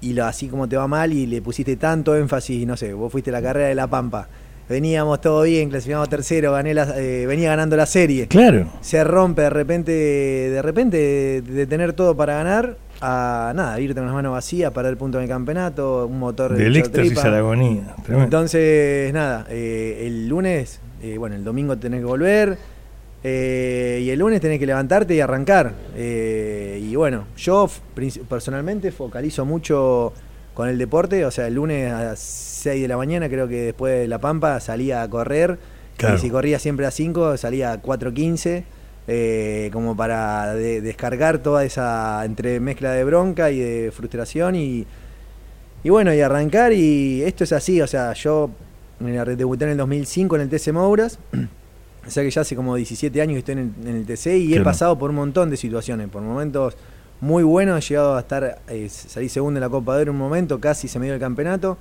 y lo, así como te va mal y le pusiste tanto énfasis, no sé, vos fuiste a la carrera de La Pampa, veníamos todo bien, clasificamos tercero, gané la, eh, venía ganando la serie claro. se rompe de repente, de repente de tener todo para ganar a nada, irte con las manos vacías, perder punto en el campeonato, un motor Del hecho éxtasis tripa. a la agonía. Tremendo. Entonces, nada, eh, el lunes, eh, bueno, el domingo tenés que volver eh, y el lunes tenés que levantarte y arrancar. Y bueno, yo personalmente focalizo mucho con el deporte, o sea, el lunes a las 6 de la mañana, creo que después de La Pampa salía a correr. Claro. Y si corría siempre a 5, salía a 4.15, eh, como para de- descargar toda esa entre mezcla de bronca y de frustración y, y bueno, y arrancar y esto es así, o sea, yo mira, debuté en el 2005 en el TC Mouras, <clears throat> o sea que ya hace como 17 años que estoy en el, en el TC y he pasado por un montón de situaciones, por momentos muy buenos, he llegado a estar, eh, salí segundo en la Copa de Oro un momento, casi se me dio el campeonato,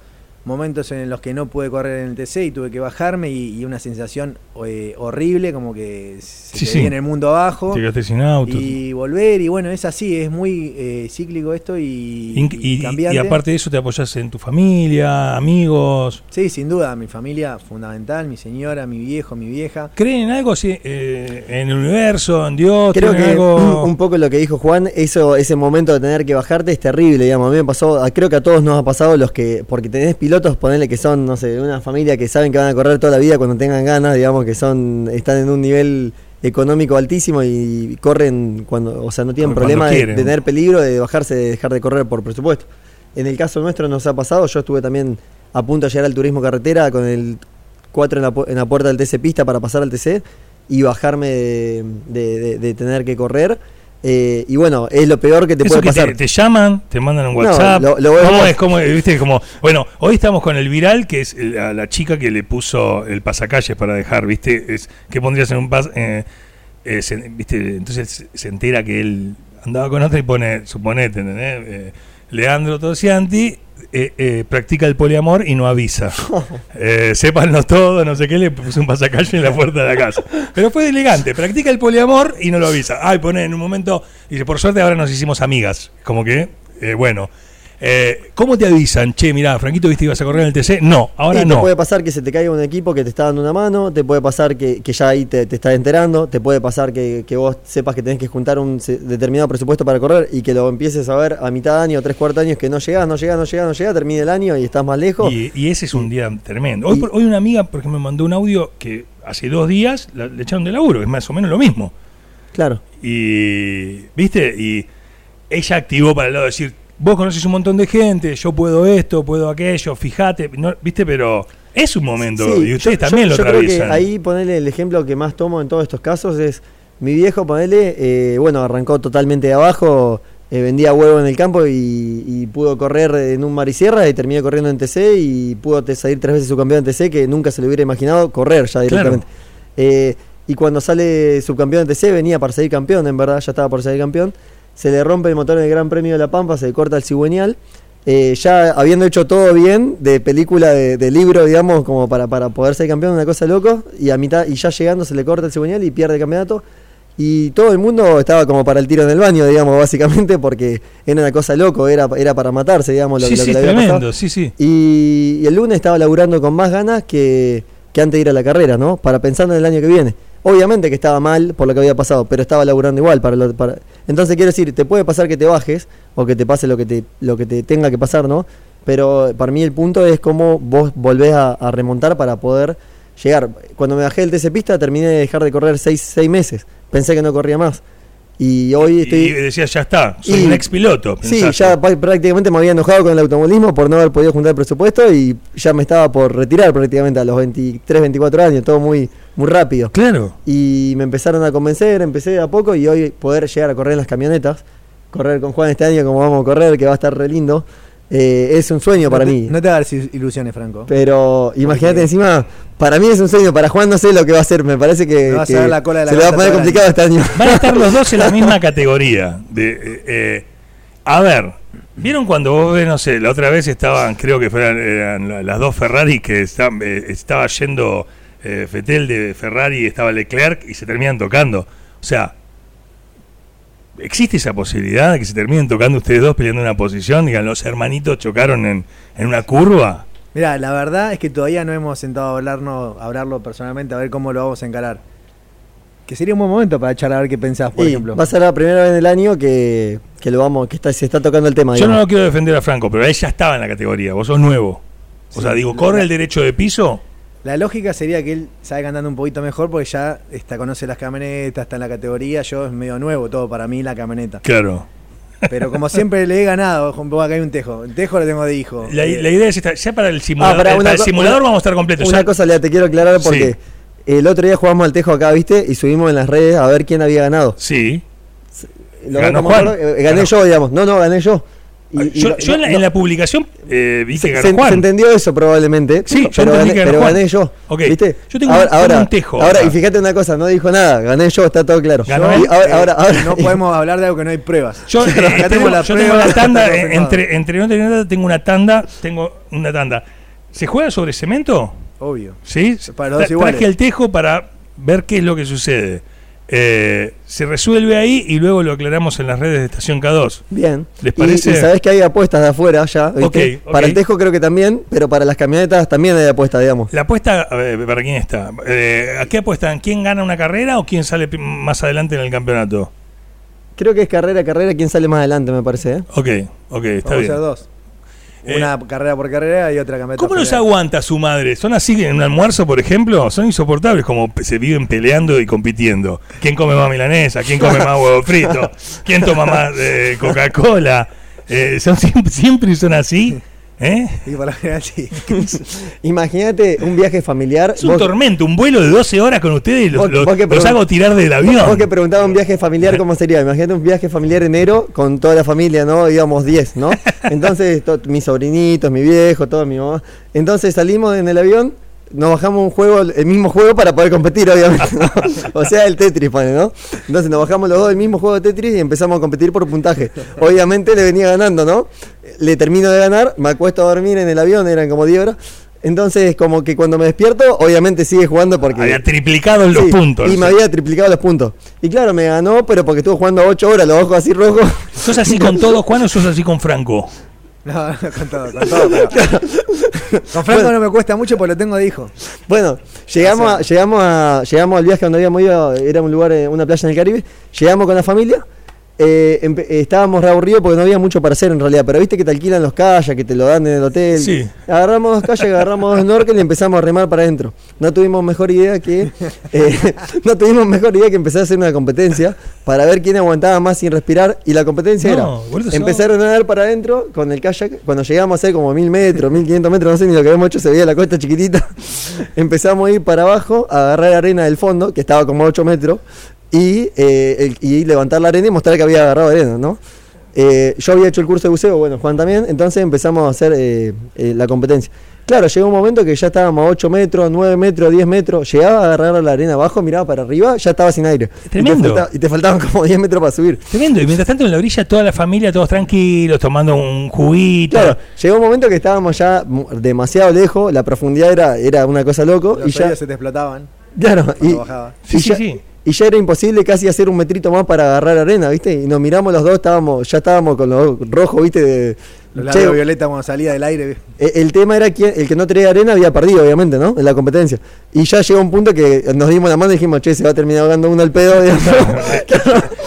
momentos en los que no pude correr en el TC y tuve que bajarme y, y una sensación eh, horrible, como que se Sí, te sí. viene el mundo abajo. Te quedaste sin auto. Y volver, y bueno, es así, es muy eh, cíclico esto y, Y, y- y- cambiante. y aparte de eso, te apoyas en tu familia, amigos. Sí, sin duda, mi familia fundamental, mi señora, mi viejo, mi vieja. ¿Creen en algo así? eh, en el universo, en Dios? Creo ¿Tienen que algo? un poco lo que dijo Juan, eso, ese momento de tener que bajarte es terrible, digamos. A mí me pasó, creo que a todos nos ha pasado los que, porque tenés pilotos, ponele que son, no sé, una familia que saben que van a correr toda la vida cuando tengan ganas, digamos, que son, están en un nivel económico altísimo y corren cuando, o sea, no tienen problema de, tener peligro de bajarse, de dejar de correr por presupuesto. En el caso nuestro nos ha pasado, yo estuve también a punto de llegar al turismo carretera con el 4 en la, pu- en la puerta del TC Pista para pasar al TC y bajarme de- de tener que correr. Eh, y bueno, es lo peor que te Eso puede que pasar. te, te llaman, te mandan un No, WhatsApp. lo- lo ¿Cómo es? ¿Cómo? ¿Viste? Como, bueno, hoy estamos con el viral, que es la, la chica que le puso el pasacalles para dejar, ¿viste? Es, ¿Qué pondrías en un pas? eh, eh, se- ¿Viste? Entonces se- entera que él andaba con otra y pone, suponete, ¿entendés? Eh, Leandro Tocianti eh, eh, practica el poliamor y no avisa. <laughs> Eh, sépanlo todo, no sé qué, le puse un pasacalle en la puerta de la casa. Pero fue elegante, practica el poliamor y no lo avisa. Ay, pone en un momento, dice, por suerte ahora nos hicimos amigas. Como que, eh, bueno. Eh, ¿Cómo te avisan? Che, mirá, Franquito, ¿viste ibas a correr en el TC? No, ahora Sí, no. Te puede pasar que se te caiga un equipo que te está dando una mano, te puede pasar que, que ya ahí te, te estás enterando, te puede pasar que, que vos sepas que tenés que juntar un determinado presupuesto para correr y que lo empieces a ver a mitad de año, tres cuartos de años, que no llegás, no llegás, no llegás, no llegás, termina el año y estás más lejos. Y, y ese es un día tremendo. Hoy, y- por- hoy una amiga, por ejemplo, me mandó un audio que hace dos días la- le echaron de laburo, es más o menos lo mismo. Claro. Y, ¿viste? Y ella activó para el lado de decir, vos conoces un montón de gente, yo puedo esto, puedo aquello, fíjate, no, ¿viste? Pero es un momento Sí, y ustedes yo- también yo- lo yo creo que atraviesan. ahí ponerle el ejemplo que más tomo en todos estos casos es mi viejo, ponerle, eh, bueno, arrancó totalmente de abajo, eh, vendía huevo en el campo y, y pudo correr en un mar y sierra y terminó corriendo en TC y pudo salir tres veces subcampeón en TC que nunca se le hubiera imaginado correr ya directamente. Eh, y cuando sale subcampeón en TC venía para salir campeón, en verdad ya estaba por salir campeón. Se le rompe el motor en el Gran Premio de La Pampa, se le corta el cigüeñal. Eh, ya habiendo hecho todo bien, de película, de, de libro, digamos, como para, para poder ser campeón, una cosa loco, y a mitad, y ya llegando se le corta el cigüeñal y pierde el campeonato. Y todo el mundo estaba como para el tiro en el baño, digamos, <laughs> básicamente, porque era una cosa loco, era, era para matarse, digamos, lo, sí, lo sí, que le había tremendo, pasado. sí, sí. Y, y el lunes estaba laburando con más ganas que, que antes de ir a la carrera, ¿no? Para pensando en el año que viene. Obviamente que estaba mal por lo que había pasado, pero estaba laburando igual. Para, lo- para... Entonces quiero decir, te puede pasar que te bajes o que te pase lo que te, lo que te tenga que pasar, ¿no? Pero para mí el punto es cómo vos volvés a, a remontar para poder llegar. Cuando me bajé del TC Pista terminé de dejar de correr seis, seis meses. Pensé que no corría más. Y hoy estoy... Y decías, ya está, soy Y- un ex piloto. Sí, ya prácticamente me había enojado con el automovilismo por no haber podido juntar presupuesto y ya me estaba por retirar prácticamente a los 23, 24 años, todo muy, muy rápido. Claro. Y me empezaron a convencer, empecé de a poco y hoy poder llegar a correr en las camionetas, correr con Juan este año como vamos a correr, que va a estar re lindo, eh, es un sueño para te, mí. No te hagas il- ilusiones, Franco. Pero imagínate Porque- encima, para mí es un sueño, para Juan no sé lo que va a hacer, me parece que, Me vas a que la cola de la se le va a poner complicado este año. Van a estar los dos en la <laughs> misma categoría. De, eh, eh, a ver, ¿vieron cuando vos ves, no sé, la otra vez estaban, creo que fueran eran la- las dos Ferrari que estaban, eh, estaba yendo eh, Fetel de Ferrari estaba Leclerc y se terminan tocando? O sea, ¿existe esa posibilidad de que se terminen tocando ustedes dos peleando una posición? Digan, los hermanitos chocaron en, en una curva. Mira, la verdad es que todavía no hemos sentado a hablarnos, a hablarlo personalmente, a ver cómo lo vamos a encarar. Que sería un buen momento para echar a ver qué pensás, por Y ejemplo. va a ser la primera vez en el año que, que lo vamos, que está, se está tocando el tema. Yo no lo quiero defender a Franco, pero él ya estaba en la categoría, vos sos nuevo. O Sí, sea, digo, la- ¿corre el derecho de piso? La lógica sería que él salga andando un poquito mejor porque ya está, conoce las camionetas, está en la categoría. Yo es medio nuevo todo para mí la camioneta. Claro. Pero como siempre le he ganado, acá hay un tejo. El tejo lo tengo de hijo. La, Eh, la idea es esta, ya para el simulador, Ah, pará, una para el simulador una- vamos a estar completos. Una ya- cosa, Lea, te quiero aclarar porque el otro día jugamos al Tejo acá, ¿viste? Y subimos en las redes a ver quién había ganado. Sí. Lo ¿Ganó Juan? eh, gané yo, digamos. No, no, gané yo. Y- y yo lo- yo en, la, no- en la publicación eh, que se, ganó se- Juan. se entendió eso probablemente. Sí, yo pero, gané, que ganó pero Juan. gané yo. Yo tengo ahora, un- tengo ahora, un tejo Ahora, acá. y fíjate una cosa, no dijo nada. Gané yo, está todo claro. Ganó Y él. ahora, eh, ahora, ahora- no podemos hablar de algo que no hay pruebas. Yo, <laughs> eh, tengo, la <laughs> yo tengo la tanda, entre, entre nota y nota tengo una tanda, tengo una tanda. ¿Se juega sobre cemento? Obvio. ¿Sí? Para los dos Tra- iguales. Traje el tejo para ver qué es lo que sucede. Eh, se resuelve ahí y luego lo aclaramos en las redes de Estación K2. Bien. ¿Les parece? Y, sabés que hay apuestas de afuera ya. ¿viste? Ok, ok. Para el Tejo creo que también, pero para las camionetas también hay apuestas, digamos. La apuesta, a ver, ¿para quién está? Eh, ¿A qué apuestan? ¿Quién gana una carrera o quién sale más adelante en el campeonato? Creo que es carrera a carrera quién sale más adelante, me parece. ¿eh? Ok, ok, está Vamos bien. dos. Eh, Una carrera por carrera y otra camioneta. ¿Cómo los aguanta su madre? ¿Son así en un almuerzo, por ejemplo? Son insoportables, como se viven peleando y compitiendo. ¿Quién come más milanesa? ¿Quién come más huevo frito? ¿Quién toma más eh, Coca-Cola? Eh, son siempre, siempre son así. ¿Eh? Y por lo general sí. <laughs> Imagínate un viaje familiar. Es un vos- tormento, un vuelo de 12 horas con ustedes y los, Vos- los- vos que los pregun- hago tirar del avión. Vos que preguntabas un viaje familiar, ¿cómo sería? Imagínate un viaje familiar enero con toda la familia, ¿no? Íbamos 10, ¿no? <laughs> Entonces, to- mis sobrinitos, mi viejo, todo mi mamá. Entonces salimos en el avión, nos bajamos un juego, el mismo juego para poder competir, obviamente. ¿no? <laughs> O sea, el Tetris, pone, ¿no? Entonces nos bajamos los dos del mismo juego de Tetris y empezamos a competir por puntaje. Obviamente le venía ganando, ¿no? Le termino de ganar, me acuesto a dormir en el avión, eran como 10 horas. Entonces, como que cuando me despierto, obviamente sigue jugando porque. Había triplicado los Sí, puntos. Y me había triplicado los puntos. Y claro, me ganó, pero porque estuvo jugando 8 horas, los ojos así rojos. ¿Sos así con <laughs> todo, Juan, o sos así con Franco? No, no, con todo, con todo. pero- <laughs> <laughs> Con Franco Bueno. no me cuesta mucho porque lo tengo de hijo. Bueno, llegamos, O sea- a, llegamos, a, llegamos al viaje donde habíamos ido, era un lugar, eh, una playa en el Caribe. Llegamos con la familia. Eh, eh, estábamos reaburridos porque no había mucho para hacer en realidad, pero viste que te alquilan los kayaks, que te lo dan en el hotel. Sí. Agarramos dos kayaks, agarramos dos <laughs> snorkel y empezamos a remar para adentro. No tuvimos mejor idea que eh, <laughs> no tuvimos mejor idea que empezar a hacer una competencia para ver quién aguantaba más sin respirar y la competencia No, era empezar a nadar para adentro con el kayak. Cuando llegamos a hacer como mil metros, mil quinientos metros, no sé ni lo que habíamos hecho, se veía la costa chiquitita. <laughs> Empezamos a ir para abajo, a agarrar arena del fondo, que estaba como a 8 metros, y, eh, el- y levantar la arena y mostrar que había agarrado arena, ¿no? Eh, yo había hecho el curso de buceo, bueno, Juan también, entonces empezamos a hacer eh, eh, la competencia. Claro, llegó un momento que ya estábamos a 8 metros, 9 metros, 10 metros, llegaba a agarrar la arena abajo, miraba para arriba, ya estaba sin aire. Tremendo. Y te, falta- y te faltaban como 10 metros para subir. Tremendo. Y mientras tanto en la orilla toda la familia, todos tranquilos, tomando un juguito. Claro, llegó un momento que estábamos ya demasiado lejos, la profundidad era, era una cosa loco, Los y ya, se te explotaban. claro, y. Sí, y sí, ya- sí. y y ya era imposible casi hacer un metrito más para agarrar arena, ¿viste? Y nos miramos los dos, estábamos, ya estábamos con los rojos, ¿viste? De, Los che, violeta cuando salía del aire. eh, El tema era que el que no traía arena había perdido, obviamente, ¿no? En la competencia. Y ya llegó un punto que nos dimos la mano y dijimos, che, se va a terminar ahogando uno al pedo. <laughs> <laughs>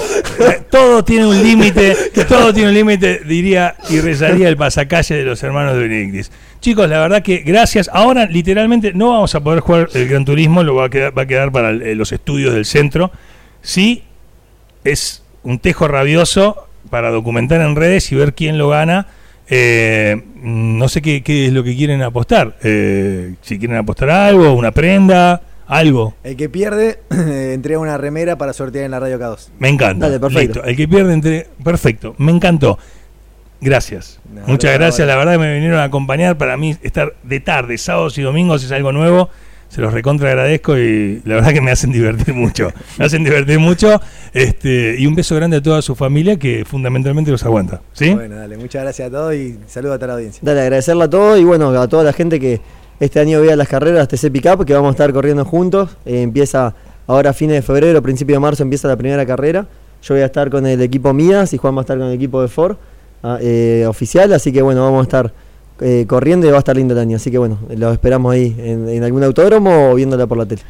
todo tiene un límite, <laughs> todo tiene un límite, diría y rezaría el pasacalle de los hermanos de Benedictis. Chicos, la verdad que gracias. Ahora, literalmente, no vamos a poder jugar el Gran Turismo, lo va a quedar, va a quedar para el- eh, los estudios del centro. Sí, es un tejo rabioso para documentar en redes y ver quién lo gana. Eh, no sé qué, qué es lo que quieren apostar. Eh, si quieren apostar algo, una prenda, algo. El que pierde <clears throat> entrega una remera para sortear en la radio K2. Me encanta. Dale, perfecto. Listo. El que pierde entre. Perfecto. Me encantó. Gracias. No, Muchas gracias. La verdad que me vinieron a acompañar. Para mí, estar de tarde, sábados y domingos es algo nuevo. Se los recontra agradezco y la verdad que me hacen divertir mucho. <laughs> Me hacen divertir mucho. Este, y un beso grande a toda su familia que fundamentalmente los aguanta. ¿Sí? Bueno, dale, muchas gracias a todos y saludos a toda la audiencia. Dale, agradecerle a todos y bueno, a toda la gente que este año vea las carreras TC Pickup, que vamos a estar corriendo juntos. Eh, empieza ahora a fines de febrero, principio de marzo empieza la primera carrera. Yo voy a estar con el equipo Mías y Juan va a estar con el equipo de Ford ah, eh, oficial, así que bueno, vamos a estar eh, corriendo y va a estar lindo el año. Así que bueno, los esperamos ahí en algún autódromo o viéndola por la tele.